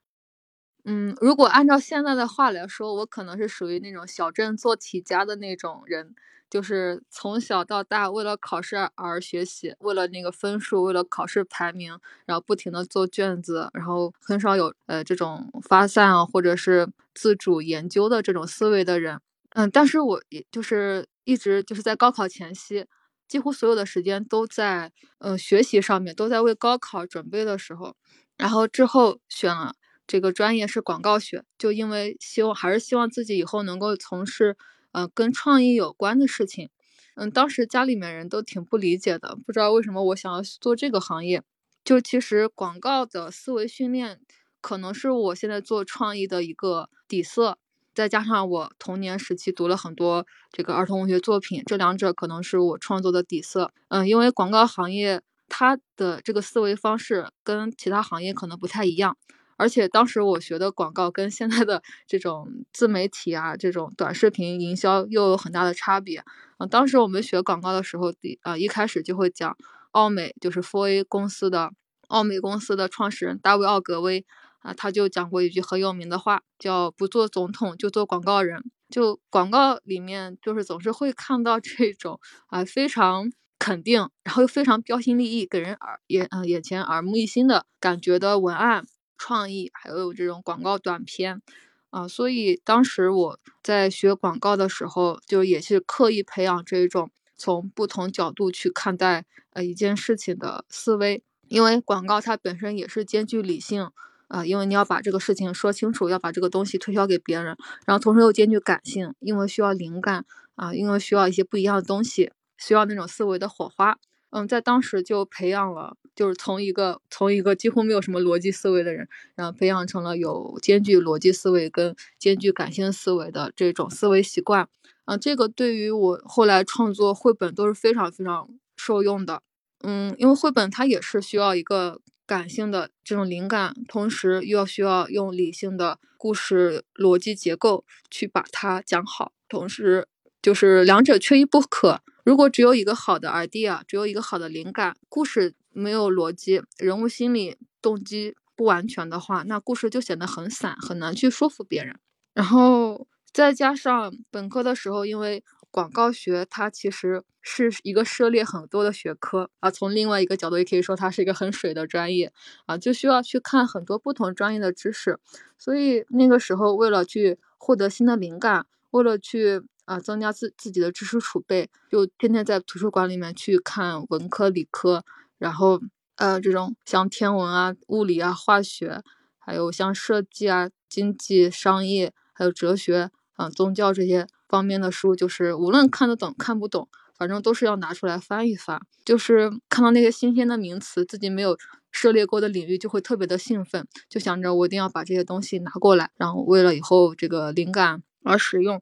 嗯，如果按照现在的话来说，我可能是属于那种小镇做题家的那种人。就是从小到大为了考试而学习，为了那个分数，为了考试排名，然后不停的做卷子，然后很少有呃这种发散啊，或者是自主研究的这种思维的人。嗯，但是我也就是一直就是在高考前夕，几乎所有的时间都在呃学习上面，都在为高考准备的时候，然后之后选了这个专业是广告学，就因为希望还是希望自己以后能够从事。呃，跟创意有关的事情，嗯，当时家里面人都挺不理解的，不知道为什么我想要做这个行业，就其实广告的思维训练，可能是我现在做创意的一个底色。再加上我童年时期读了很多这个儿童文学作品，这两者可能是我创作的底色。嗯，因为广告行业它的这个思维方式跟其他行业可能不太一样，而且当时我学的广告跟现在的 这种自媒体啊、这种短视频营销又有很大的差别。嗯，当时我们学广告的时候，第啊一开始就会讲奥美，就是 Four A 公司的奥美公司的创始人大卫奥格威。啊，他就讲过一句很有名的话，叫“不做总统就做广告人”。就广告里面，就是总是会看到这种啊非常肯定，然后又非常标新立异，给人耳眼嗯眼前耳目一新的感觉的文案创意，还有这种广告短片啊。所以当时我在学广告的时候，就也是刻意培养这种从不同角度去看待呃一件事情的思维，因为广告它本身也是兼具理性。啊，因为你要把这个事情说清楚，要把这个东西推销给别人，然后同时又兼具感性，因为需要灵感啊，因为需要一些不一样的东西，需要那种思维的火花。嗯，在当时就培养了，就是从一个从一个几乎没有什么逻辑思维的人，然后培养成了有兼具逻辑思维跟兼具感性思维的这种思维习惯。嗯，这个对于我后来创作绘本都是非常非常受用的。嗯，因为绘本它也是需要一个。感性的这种灵感，同时又要需要用理性的故事逻辑结构去把它讲好，同时就是两者缺一不可。如果只有一个好的 idea，只有一个好的灵感，故事没有逻辑，人物心理动机不完全的话，那故事就显得很散，很难去说服别人。然后再加上本科的时候，因为广告学它其实是一个涉猎很多的学科啊，从另外一个角度也可以说它是一个很水的专业啊，就需要去看很多不同专业的知识。所以那个时候为了去获得新的灵感，为了去啊增加自自己的知识储备，就天天在图书馆里面去看文科、理科，然后呃这种像天文啊、物理啊、化学，还有像设计啊、经济、商业，还有哲学啊、宗教这些。方面的书，就是无论看得懂看不懂，反正都是要拿出来翻一翻。就是看到那些新鲜的名词，自己没有涉猎过的领域，就会特别的兴奋，就想着我一定要把这些东西拿过来，然后为了以后这个灵感而使用。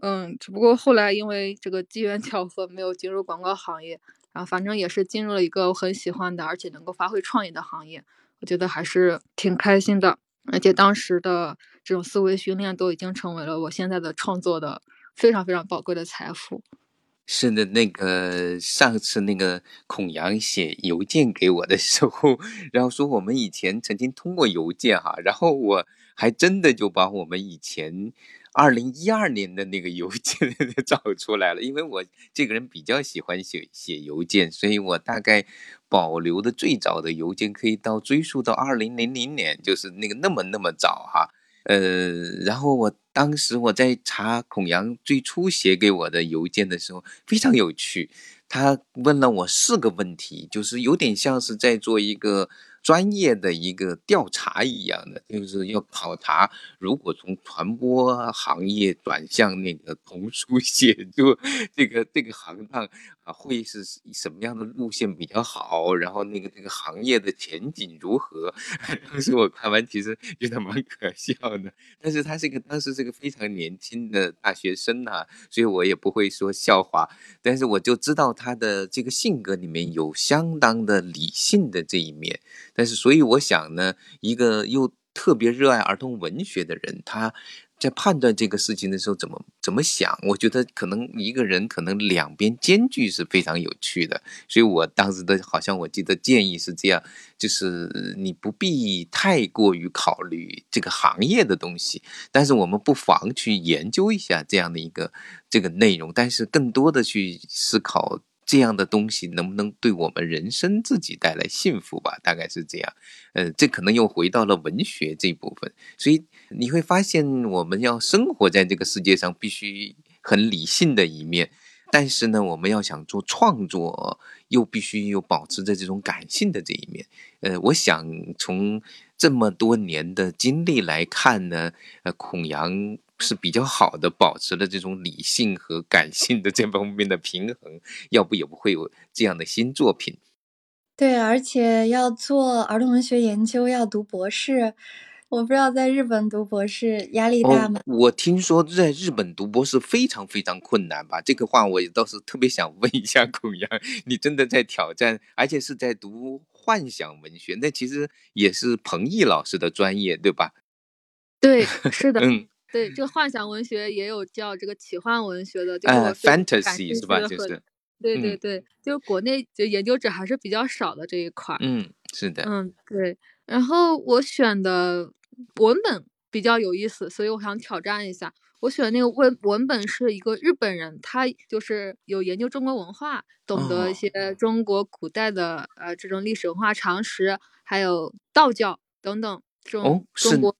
嗯，只不过后来因为这个机缘 巧合，没有进入广告行业，然后反正也是进入了一个我很喜欢的，而且能够发挥创意的行业，我觉得还是挺开心的。而且当时的这种思维训练都已经成为了我现在的创作的非常非常宝贵的财富。是的，那个上次那个孔阳写邮件给我的时候，然后说我们以前曾经通过邮件哈，然后我还真的就把我们以前。二零一二年的那个邮件找出来了，因为我这个人比较喜欢写写邮件，所以我大概保留的最早的邮件可以到追溯到二零零零年，就是那个那么那么早哈。呃，然后我当时我在查孔阳最初写给我的邮件的时候，非常有趣，他问了我四个问题，就是有点像是在做一个。专业的一个调查一样的，就是要考察，如果从传播行业转向那个童书写作 这个这个行当会是什么样的路线比较好？然后那个那个行业的前景如何？当时我看完其实觉得蛮可笑的，但是他是一个当时是个非常年轻的大学生呐，所以我也不会说笑话，但是我就知道他的这个性格里面有相当的理性的这一面。但是，所以我想呢，一个又特别热爱儿童文学的人，他在判断这个事情的时候怎么怎么想？我觉得可能一个人可能两边兼具是非常有趣的。所以我当时的好像我记得建议是这样，就是你不必太过于考虑这个行业的东西，但是我们不妨去研究一下这样的一个这个内容，但是更多的去思考。这样的东西能不能对我们人生自己带来幸福吧？大概是这样，呃，这可能又回到了文学这部分。所以你会发现，我们要生活在这个世界上，必须很理性的一面；但是呢，我们要想做创作，又必须有保持着这种感性的这一面。呃，我想从这么多年的经历来看呢，呃，孔阳。是比较好的，保持了这种理性和感性的这方面的平衡，要不也不会有这样的新作品。对，而且要做儿童文学研究，要读博士。我不知道在日本读博士压力大吗？哦，我听说在日本读博士非常非常困难吧？这个话我倒是特别想问一下孔阳，你真的在挑战，而且是在读幻想文学，那其实也是彭毅老师的专业，对吧？对，是的，嗯，对，这个幻想文学也有叫这个奇幻文学的，就是，fantasy 是吧？就是，嗯对对对，就是国内就研究者还是比较少的这一块儿。嗯，是的，嗯，对。然后我选的文本比较有意思，所以我想挑战一下。我选的那个文文本是一个日本人，他就是有研究中国文化，懂得一哦些中国古代的呃这种历史文化常识，还有道教等等这哦种，中是国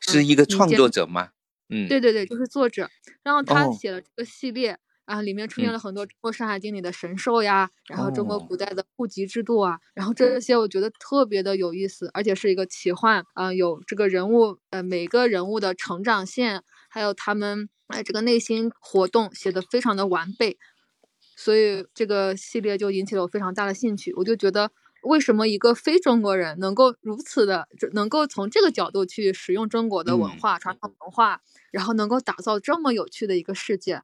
是一个创作者吗？嗯，对对对，就是作者。然后他哦写了这个系列啊，里面出现嗯。了很多中国《山海经》里的神兽呀，然后中国哦。古代的户籍制度啊，然后这些我觉得特别的有意思，而且是一个奇幻啊、有这个人物呃每个人物的成长线，还有他们哎这个内心活动写的非常的完备，所以这个系列就引起了我非常大的兴趣。我就觉得，为什么一个非中国人能够如此的，就能够从这个角度去使用中国的文嗯。化、传统文化，然后能够打造这么有趣的一个世界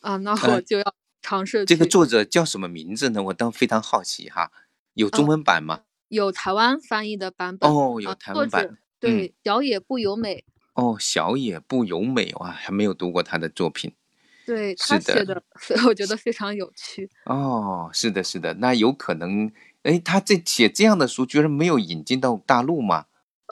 啊？那呃我就要尝试这个作者叫什么名字呢？我倒非常好奇哈，有中哦文版吗？有台湾翻译的版本哦，有台湾版者。对小野不由美，哦，小野不由美哇，还没有读过他的作品。对他是的写的，所以我觉得非常有趣。哦，是的，是的，那有可能，哎，他这写这样的书，居然没有引进到大陆吗？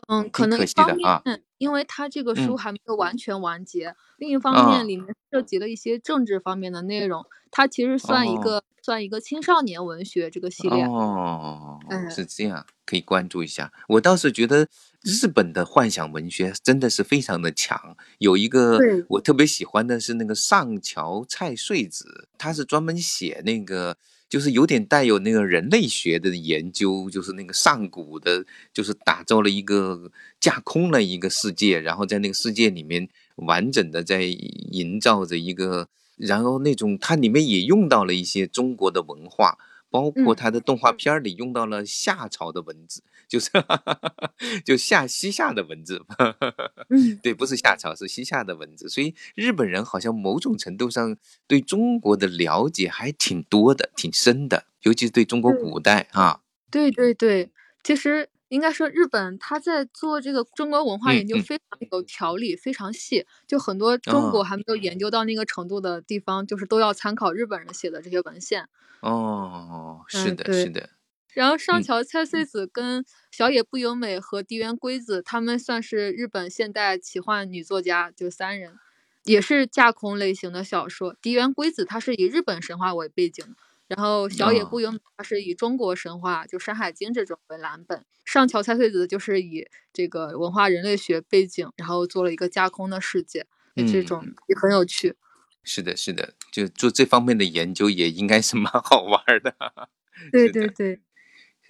嗯，可能可一方惜的啊面，因为他这个书嗯还没有完全完结；另一方啊面，里面涉及了一些政治方面的内容。它其实算一哦个、算一个青少年文学这个系列。哦，嗯是这样，可以关注一下。我倒是觉得日本的幻想文学真的是非常的强。有一个我特别喜欢的是那个上桥菜穗子，他是专门写那个。就是有点带有那个人类学的研究，就是那个上古的，就是打造了一个架空了一个世界，然后在那个世界里面完整的在营造着一个，然后那种它里面也用到了一些中国的文化，包括嗯。它的动画片儿里用到了夏朝的文字，就是 就夏西夏的文字，嗯，对，不是夏朝，是西夏的文字。所以日本人好像某种程度上对中国的了解还挺多的，挺深的，尤其是对中国古代啊。对对对，其实应该说日本他在做这个中国文化嗯研究嗯非常有条理，非常细。就很多中国哦还没有研究到那个程度的地方，就是都要参考日本人写的这些文献。哦，是的，嗯是的，然后上嗯桥菜穗子跟小野不由美和荻原圭子，他们算是日本现代奇幻女作家，就三人，也是架空类型的小说。荻原圭子她是以日本神话为背景，然后小野哦不由美她是以中国神话，就《山海经》这种为蓝本。上桥菜穗子就是以这个文化人类学背景，然后做了一个架空的世界，这种嗯也很有趣。是的，是的，就做这方面的研究也应该是蛮好玩儿的。对对对，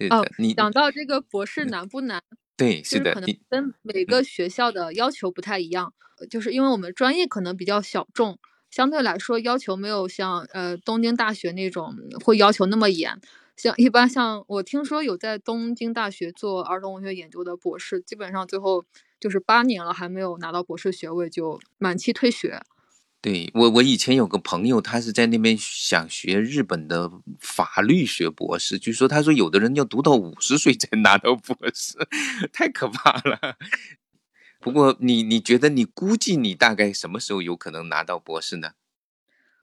哦你讲到这个博士难不难？对，就是的可，能跟每个学校的要求不太一样，呃就是因为我们专业可能比较小众，相对来说要求没有像呃东京大学那种会要求那么严。像一般像我听说有在东京大学做儿童文学研究的博士，基本上最后就是八年了还没有拿到博士学位就满期退学。对我，我以前有个朋友，他是在那边想学日本的法律学博士，据说他说有的人要读到五十岁才拿到博士，太可怕了。不过你你觉得你估计你大概什么时候有可能拿到博士呢？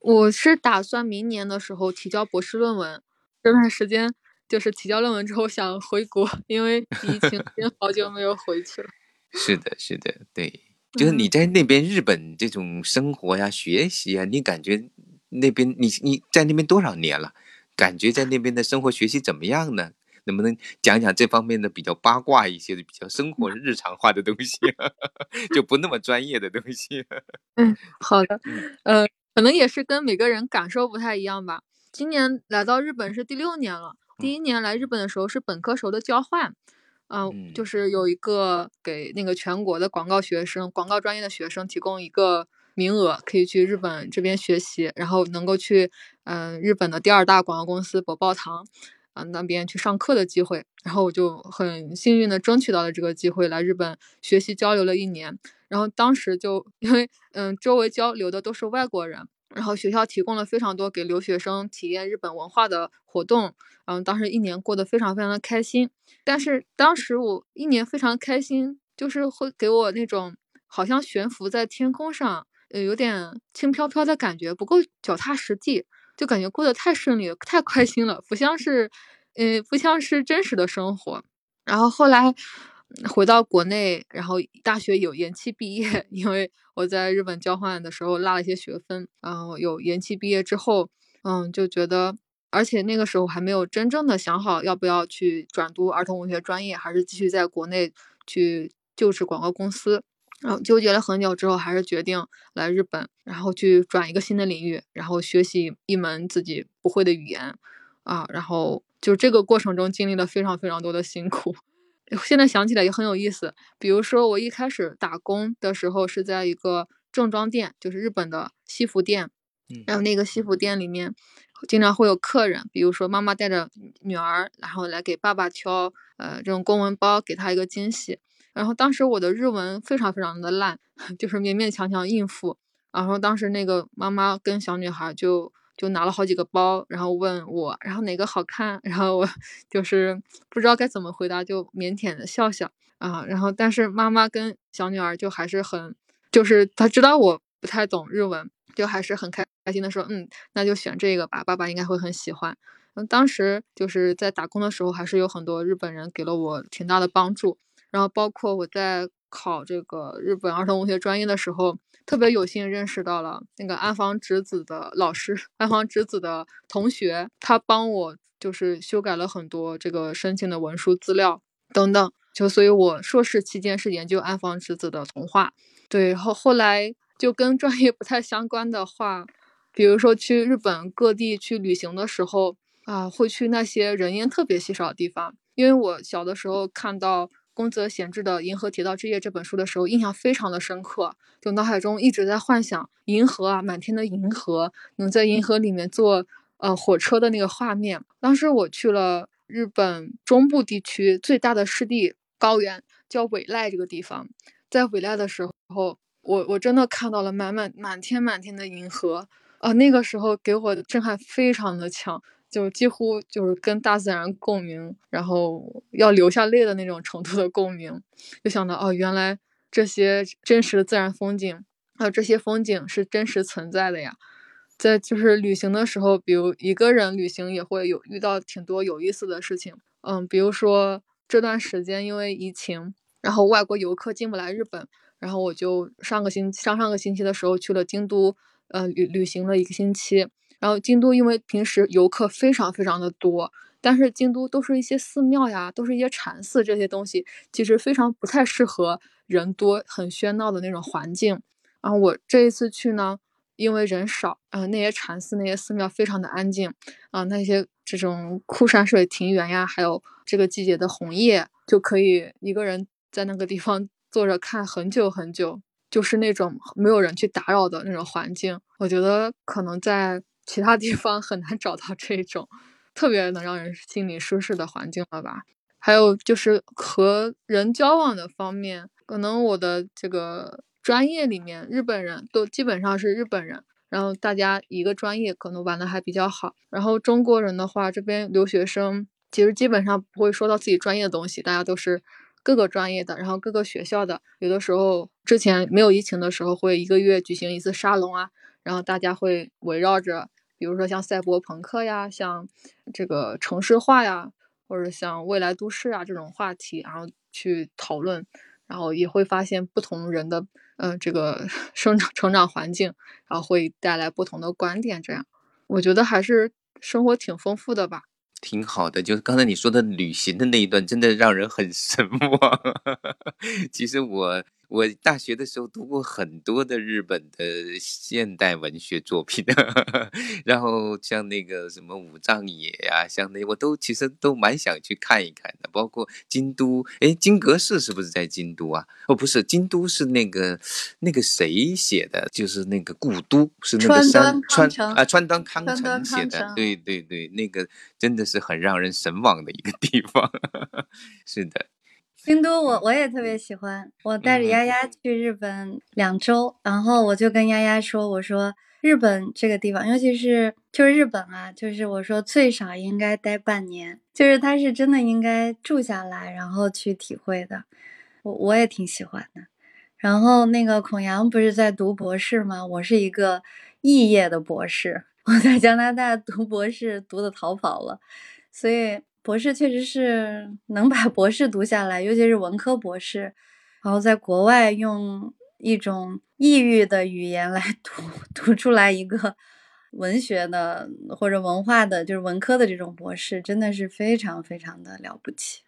我是打算明年的时候提交博士论文，这段时间就是提交论文之后想回国，因为 疫情已经好久没有回去了。是的，是的，对，就是你在那边日本这种生活呀、学习啊，你感觉那边你你在那边多少年了？感觉在那边的生活学习怎么样呢？能不能讲讲这方面的比较八卦一些的、比较生活日常化的东西，就不那么专业的东西？嗯好的，呃，可能也是跟每个人感受不太一样吧。今年来到日本是第六年了，第一年来日本的时候是本科时候的交换，嗯、嗯。就是有一个给那个全国的广告学生、广告专业的学生提供一个名额，可以去日本这边学习，然后能够去嗯、呃日本的第二大广告公司博报堂。啊那边去上课的机会，然后我就很幸运的争取到了这个机会来日本学习交流了一年。然后当时就因为嗯周围交流的都是外国人，然后学校提供了非常多给留学生体验日本文化的活动，然后当时一年过得非常非常的开心。但是当时我一年非常开心，就是会给我那种好像悬浮在天空上，呃有点轻飘飘的感觉，不够脚踏实地，就感觉过得太顺利了，太开心了，不像是，呃不像是真实的生活。然后后来。回到国内，然后大学有延期毕业，因为我在日本交换的时候落了一些学分，然后有延期毕业之后，嗯，就觉得，而且那个时候还没有真正的想好要不要去转读儿童文学专业，还是继续在国内去就职广告公司，然后纠结了很久之后，还是决定来日本，然后去转一个新的领域，然后学习一门自己不会的语言，啊，然后就这个过程中经历了非常非常多的辛苦。现在想起来也很有意思，比如说我一开始打工的时候是在一个正装店，就是日本的西服店，然后那个西服店里面经常会有客人，比如说妈妈带着女儿，然后来给爸爸挑呃这种公文包，给他一个惊喜。然后当时我的日文非常非常的烂，就是勉勉强强应付。然后当时那个妈妈跟小女孩就。就拿了好几个包，然后问我，然后哪个好看，然后我就是不知道该怎么回答，就腼腆的笑笑啊。然后但是妈妈跟小女儿就还是很，就是她知道我不太懂日文，就还是很开开心的说，嗯，那就选这个吧，爸爸应该会很喜欢。嗯，当时就是在打工的时候，还是有很多日本人给了我挺大的帮助，然后包括我在考这个日本儿童文学专业的时候。特别有幸认识到了那个安房直子的老师，安房直子的同学，他帮我就是修改了很多这个申请的文书资料等等，就所以，我硕士期间是研究安房直子的童话。对，后后来就跟专业不太相关的话，比如说去日本各地去旅行的时候啊，会去那些人烟特别稀少的地方，因为我小的时候看到。宫泽贤治的《银河铁道之夜》这本书的时候，印象非常的深刻，就脑海中一直在幻想银河啊，满天的银河，能在银河里面坐呃火车的那个画面。当时我去了日本中部地区最大的湿地高原，叫尾濑这个地方，在尾濑的时候，我我真的看到了满满满天满天的银河啊，那个时候给我的震撼非常的强。就几乎就是跟大自然共鸣，然后要流下泪的那种程度的共鸣，就想到哦，原来这些真实的自然风景，还有这些风景是真实存在的呀。在就是旅行的时候，比如一个人旅行也会有遇到挺多有意思的事情。嗯，比如说这段时间因为疫情，然后外国游客进不来日本，然后我就上个星上上个星期的时候去了京都，呃，旅旅行了一个星期。然后京都因为平时游客非常非常的多，但是京都都是一些寺庙呀，都是一些禅寺这些东西，其实非常不太适合人多很喧闹的那种环境。然后我这一次去呢，因为人少，呃，那些禅寺那些寺庙非常的安静，啊，那些这种枯山水庭园呀，还有这个季节的红叶，就可以一个人在那个地方坐着看很久很久，就是那种没有人去打扰的那种环境。我觉得可能在。其他地方很难找到这种特别能让人心里舒适的环境了吧？还有就是和人交往的方面，可能我的这个专业里面日本人都基本上是日本人，然后大家一个专业可能玩的还比较好。然后中国人的话，这边留学生其实基本上不会说到自己专业的东西，大家都是各个专业的，然后各个学校的。有的时候之前没有疫情的时候，会一个月举行一次沙龙啊。然后大家会围绕着，比如说像赛博朋克呀，像这个城市化呀，或者像未来都市啊这种话题，然后去讨论，然后也会发现不同人的，嗯，这个 生长成长环境，然后会带来不同的观点。这样，我觉得还是生活挺丰富的吧。挺好的，就是刚才你说的旅行的那一段，真的让人很 神往。其实我我大学的时候读过很多的日本的现代文学作品，然后像那个什么武藏野呀，像那我都其实都蛮想去看一看的。包括京都，哎，金阁寺是不是在京都啊？哦，不是，京都是那个那个谁写的？就是那个故都，是那个山川啊，川端康成写的。对对对，那个真的是很让人神往的一个地方。是的。京都，我我也特别喜欢。我带着丫丫去日本两周，然后我就跟丫丫说：“我说日本这个地方，尤其是就是日本啊，就是我说最少应该待半年，就是他是真的应该住下来，然后去体会的。我我也挺喜欢的。然后那个孔阳不是在读博士吗？我是一个肄业的博士，我在加拿大读博士读的逃跑了，所以。”博士确实是能把博士读下来，尤其是文科博士，然后在国外用一种异域的语言来读读出来一个文学的或者文化的，就是文科的这种博士，真的是非常非常的了不起。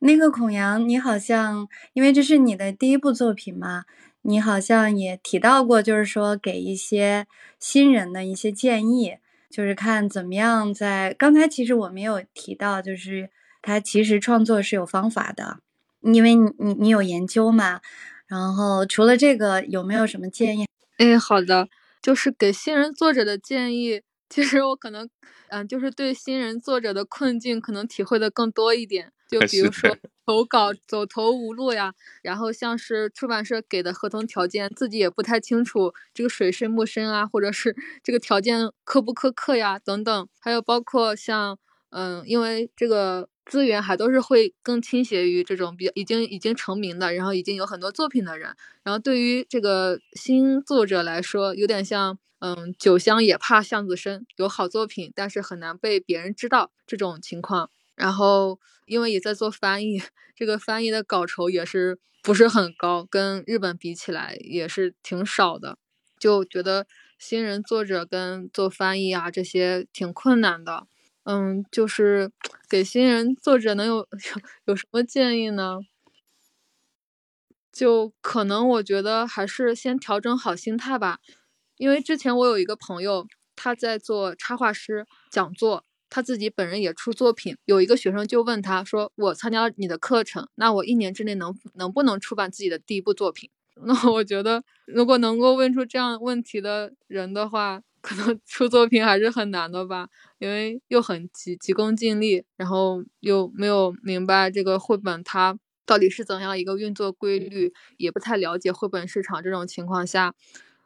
那个孔阳，你好像因为这是你的第一部作品嘛，你好像也提到过，就是说给一些新人的一些建议。就是看怎么样，在刚才其实我没有提到，就是他其实创作是有方法的，因为你你你有研究嘛。然后除了这个，有没有什么建议？哎，好的，就是给新人作者的建议。其实我可能，嗯，就是对新人作者的困境可能体会的更多一点。就比如说投稿走投无路呀，然后像是出版社给的合同条件，自己也不太清楚这个水深不深啊，或者是这个条件苛不苛刻呀，等等。还有包括像，嗯，因为这个资源还都是会更倾斜于这种比较已经已经成名的，然后已经有很多作品的人。然后对于这个新作者来说，有点像。嗯，酒香也怕巷子深，有好作品，但是很难被别人知道这种情况。然后，因为也在做翻译，这个翻译的稿酬也是不是很高，跟日本比起来也是挺少的。就觉得新人作者跟做翻译啊这些挺困难的。嗯，就是给新人作者能有 有什么建议呢？就可能我觉得还是先调整好心态吧。因为之前我有一个朋友，他在做插画师讲座，他自己本人也出作品。有一个学生就问他说：“我参加你的课程，那我一年之内能能不能出版自己的第一部作品？” 那我觉得，如果能够问出这样问题的人的话，可能出作品还是很难的吧，因为又很急急功近利，然后又没有明白这个绘本它到底是怎样一个运作规律，也不太了解绘本市场这种情况下。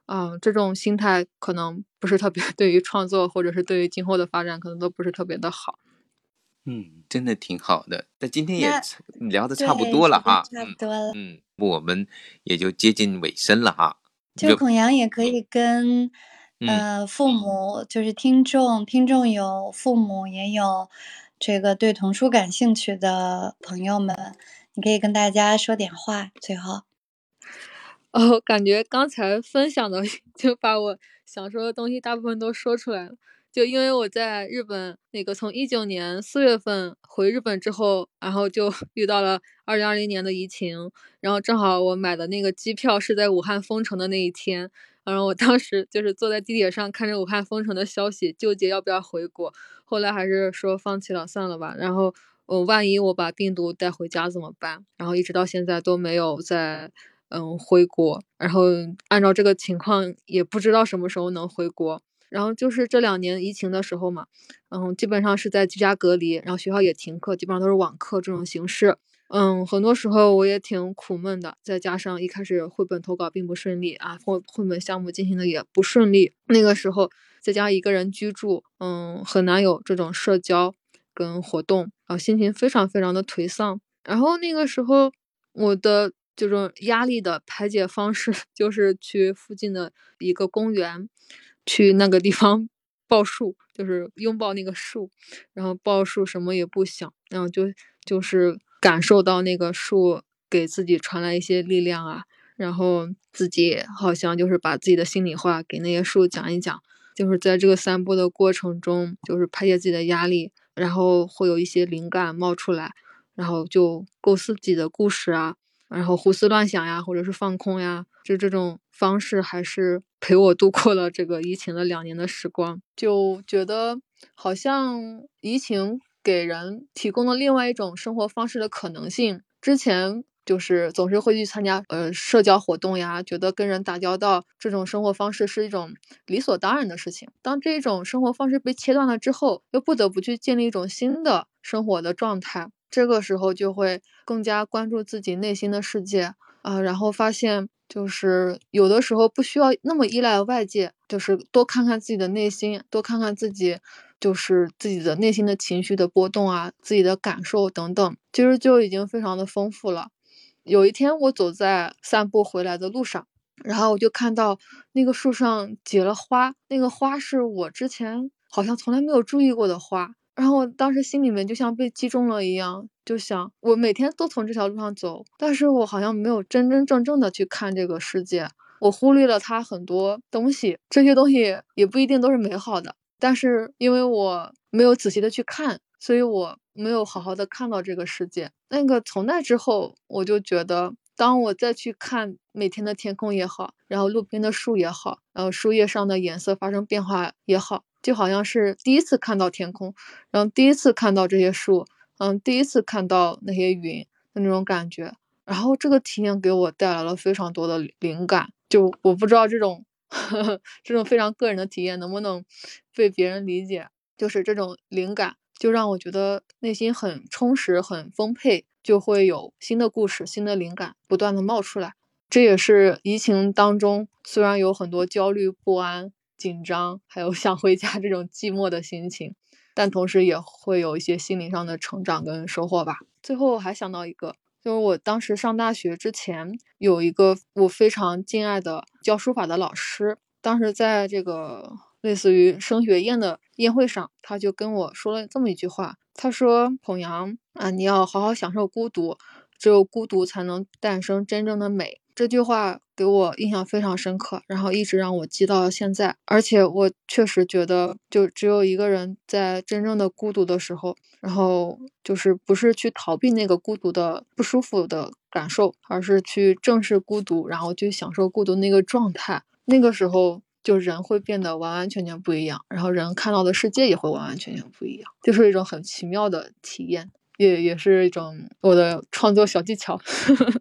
嗯，这种心态可能不是特别对于创作，或者是对于今后的发展，可能都不是特别的好。嗯，真的挺好的。那今天也聊的差不多了哈，差不多了。嗯，我们也就接近尾声了哈。就孔阳也可以跟呃父母，就是听众，听众有父母，也有这个对童书感兴趣的朋友们，你可以跟大家说点话，最后。哦，感觉刚才分享的 就把我想说的东西大部分都说出来了。就因为我在日本那个从一九年四月份回日本之后，然后就 遇到了二零二零年的疫情，然后正好我买的那个机票是在武汉封城的那一天，然后我当时就是坐在地铁上看着武汉封城的消息，纠结要不要回国。后来还是说放弃了，算了吧。然后我万一我把病毒带回家怎么办？然后一直到现在都没有在。嗯，回国，然后按照这个情况，也不知道什么时候能回国。然后就是这两年疫情的时候嘛，嗯，基本上是在居家隔离，然后学校也停课，基本上都是网课这种形式。嗯，很多时候我也挺苦闷的，再加上一开始绘本投稿并不顺利啊，绘绘本项目进行的也不顺利。那个时候在家一个人居住，嗯，很难有这种社交跟活动，然后心情非常非常的颓丧。然后那个时候我的。这种压力的排解方式，就是去附近的一个公园，去那个地方抱树，就是拥抱那个树，然后抱树什么也不想，然后就就是感受到那个树给自己传来一些力量啊，然后自己好像就是把自己的心里话给那些树讲一讲，就是在这个散步的过程中，就是排解自己的压力，然后会有一些灵感冒出来，然后就构思自己的故事啊。然后胡思乱想呀，或者是放空呀，就这种方式还是陪我度过了这个疫情的两年的时光。就觉得好像疫情给人提供了另外一种生活方式的可能性。之前。就是总是会去参加呃社交活动呀，觉得跟人打交道这种生活方式是一种理所当然的事情。当这种生活方式被切断了之后，又不得不去建立一种新的生活的状态，这个时候就会更加关注自己内心的世界啊，然后发现就是有的时候不需要那么依赖外界，就是多看看自己的内心，多看看自己就是自己的内心的情绪的波动啊，自己的感受等等，其实就已经非常的丰富了。有一天，我走在散步回来的路上，然后我就看到那个树上结了花，那个花是我之前好像从来没有注意过的花，然后我当时心里面就像被击中了一样，就想我每天都从这条路上走，但是我好像没有真真正正的去看这个世界，我忽略了它很多东西，这些东西也不一定都是美好的，但是因为我没有仔细的去看，所以我。没有好好的看到这个世界。那个从那之后，我就觉得，当我再去看每天的天空也好，然后路边的树也好，然后树叶上的颜色发生变化也好，就好像是第一次看到天空，然后第一次看到这些树，嗯，第一次看到那些云的那种感觉。然后这个体验给我带来了非常多的灵感。就我不知道这种呵呵 这种非常个人的体验能不能被别人理解，就是这种灵感。就让我觉得内心很充实、很丰沛，就会有新的故事、新的灵感不断的冒出来。这也是疫情当中，虽然有很多焦虑、不安、紧张，还有想回家这种寂寞的心情，但同时也会有一些心灵上的成长跟收获吧。最后我还想到一个，就是我当时上大学之前，有一个我非常敬爱的教书法的老师，当时在这个。类似于升学宴的宴会上，他就跟我说了这么一句话：“他说，孔阳啊，你要好好享受孤独，只有孤独才能诞生真正的美。”这句话给我印象非常深刻，然后一直让我记到现在。而且我确实觉得，就只有一个人在真正的孤独的时候，然后就是不是去逃避那个孤独的不舒服的感受，而是去正视孤独，然后去享受孤独那个状态。那个时候。就人会变得完完全全不一样，然后人看到的世界也会完完全全不一样，就是一种很奇妙的体验，也也是一种我的创作小技巧，呵呵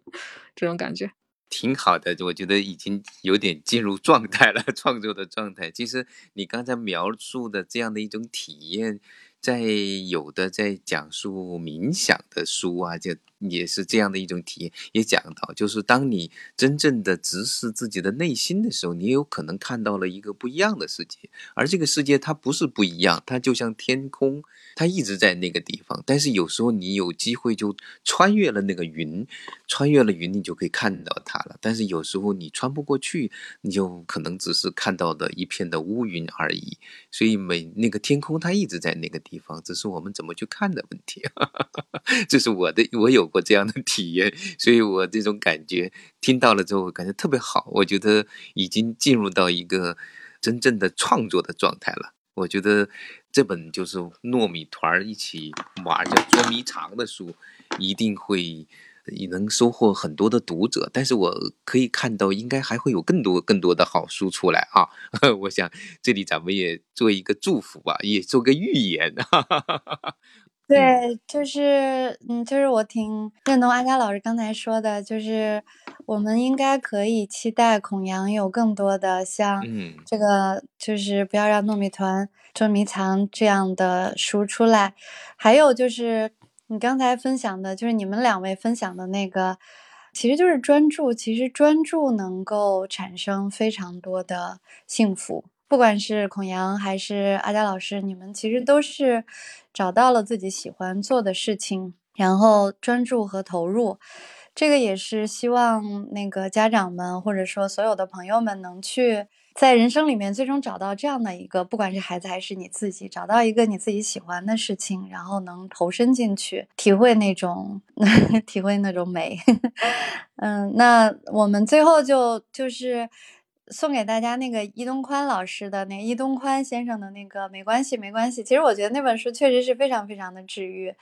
这种感觉挺好的。我觉得已经有点进入状态了，创作的状态。其实你刚才描述的这样的一种体验。在有的在讲述冥想的书啊，就也是这样的一种体验，也讲到，就是当你真正的直视自己的内心的时候，你有可能看到了一个不一样的世界，而这个世界它不是不一样，它就像天空，它一直在那个地方，但是有时候你有机会就穿越了那个云，穿越了云，你就可以看到它了，但是有时候你穿不过去，你就可能只是看到的一片的乌云而已，所以每那个天空它一直在那个地。地方，这是我们怎么去看的问题。这是我的，我有过这样的体验，所以我这种感觉听到了之后，感觉特别好。我觉得已经进入到一个真正的创作的状态了。我觉得这本就是糯米团一起玩叫捉迷藏的书，一定会。也能收获很多的读者，但是我可以看到，应该还会有更多更多的好书出来啊！我想这里咱们也做一个祝福吧，也做个预言。对，就是嗯，就是我挺认同阿佳老师刚才说的，就是我们应该可以期待孔阳有更多的像这个，就是不要让糯米团捉迷藏这样的书出来，还有就是。你刚才分享的就是你们两位分享的那个，其实就是专注。其实专注能够产生非常多的幸福。不管是孔阳还是阿佳老师，你们其实都是找到了自己喜欢做的事情，然后专注和投入。这个也是希望那个家长们或者说所有的朋友们能去。在人生里面，最终找到这样的一个，不管是孩子还是你自己，找到一个你自己喜欢的事情，然后能投身进去，体会那种，体会那种美。嗯，那我们最后就就是送给大家那个伊东宽老师的那个伊东宽先生的那个没关系没关系。其实我觉得那本书确实是非常非常的治愈，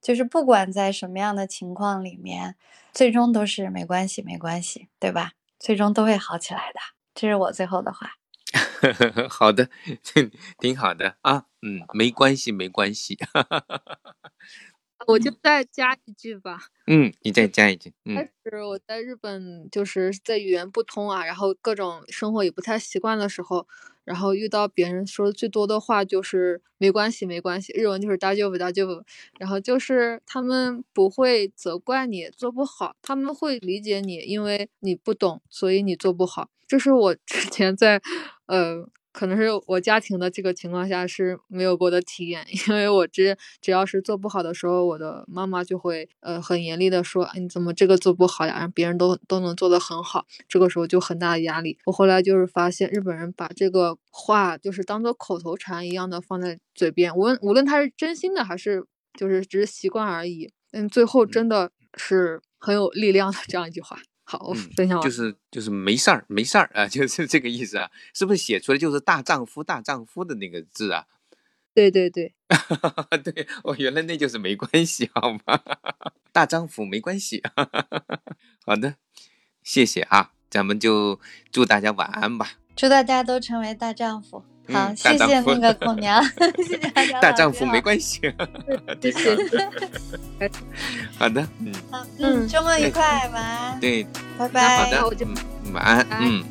就是不管在什么样的情况里面，最终都是没关系没关系，对吧？最终都会好起来的。这是我最后的话。好的，挺好的啊，嗯，没关系没关系。我就再加一句吧。嗯，你再加一句。开始我在日本就是在语言不通啊，然后各种生活也不太习惯的时候，然后遇到别人说的最多的话就是没关系没关系，日文就是大丈夫大丈夫，然后就是他们不会责怪你做不好，他们会理解你，因为你不懂，所以你做不好。这是我之前在，呃。可能是我家庭的这个情况下是没有过的体验，因为我只只要是做不好的时候，我的妈妈就会呃很严厉的说，你怎么这个做不好呀？让别人都都能做得很好，这个时候就很大的压力。我后来就是发现日本人把这个话就是当做口头禅一样的放在嘴边，无论无论他是真心的还是就是只是习惯而已，嗯，最后真的是很有力量的这样一句话。好，分享嗯就是就是没事儿，没事儿啊，就是这个意思啊，是不是写出来就是大丈夫大丈夫的那个字啊？对 对对，对，哦，原来那就是没关系，好吗？大丈夫没关系，好的，谢谢啊，咱们就祝大家晚安吧，祝大家都成为大丈夫。好，谢谢那个 孔娘，谢谢大家。大丈夫没关系，谢谢。好的，嗯，嗯，周末愉快，晚安。对，拜拜。好的，晚安，嗯。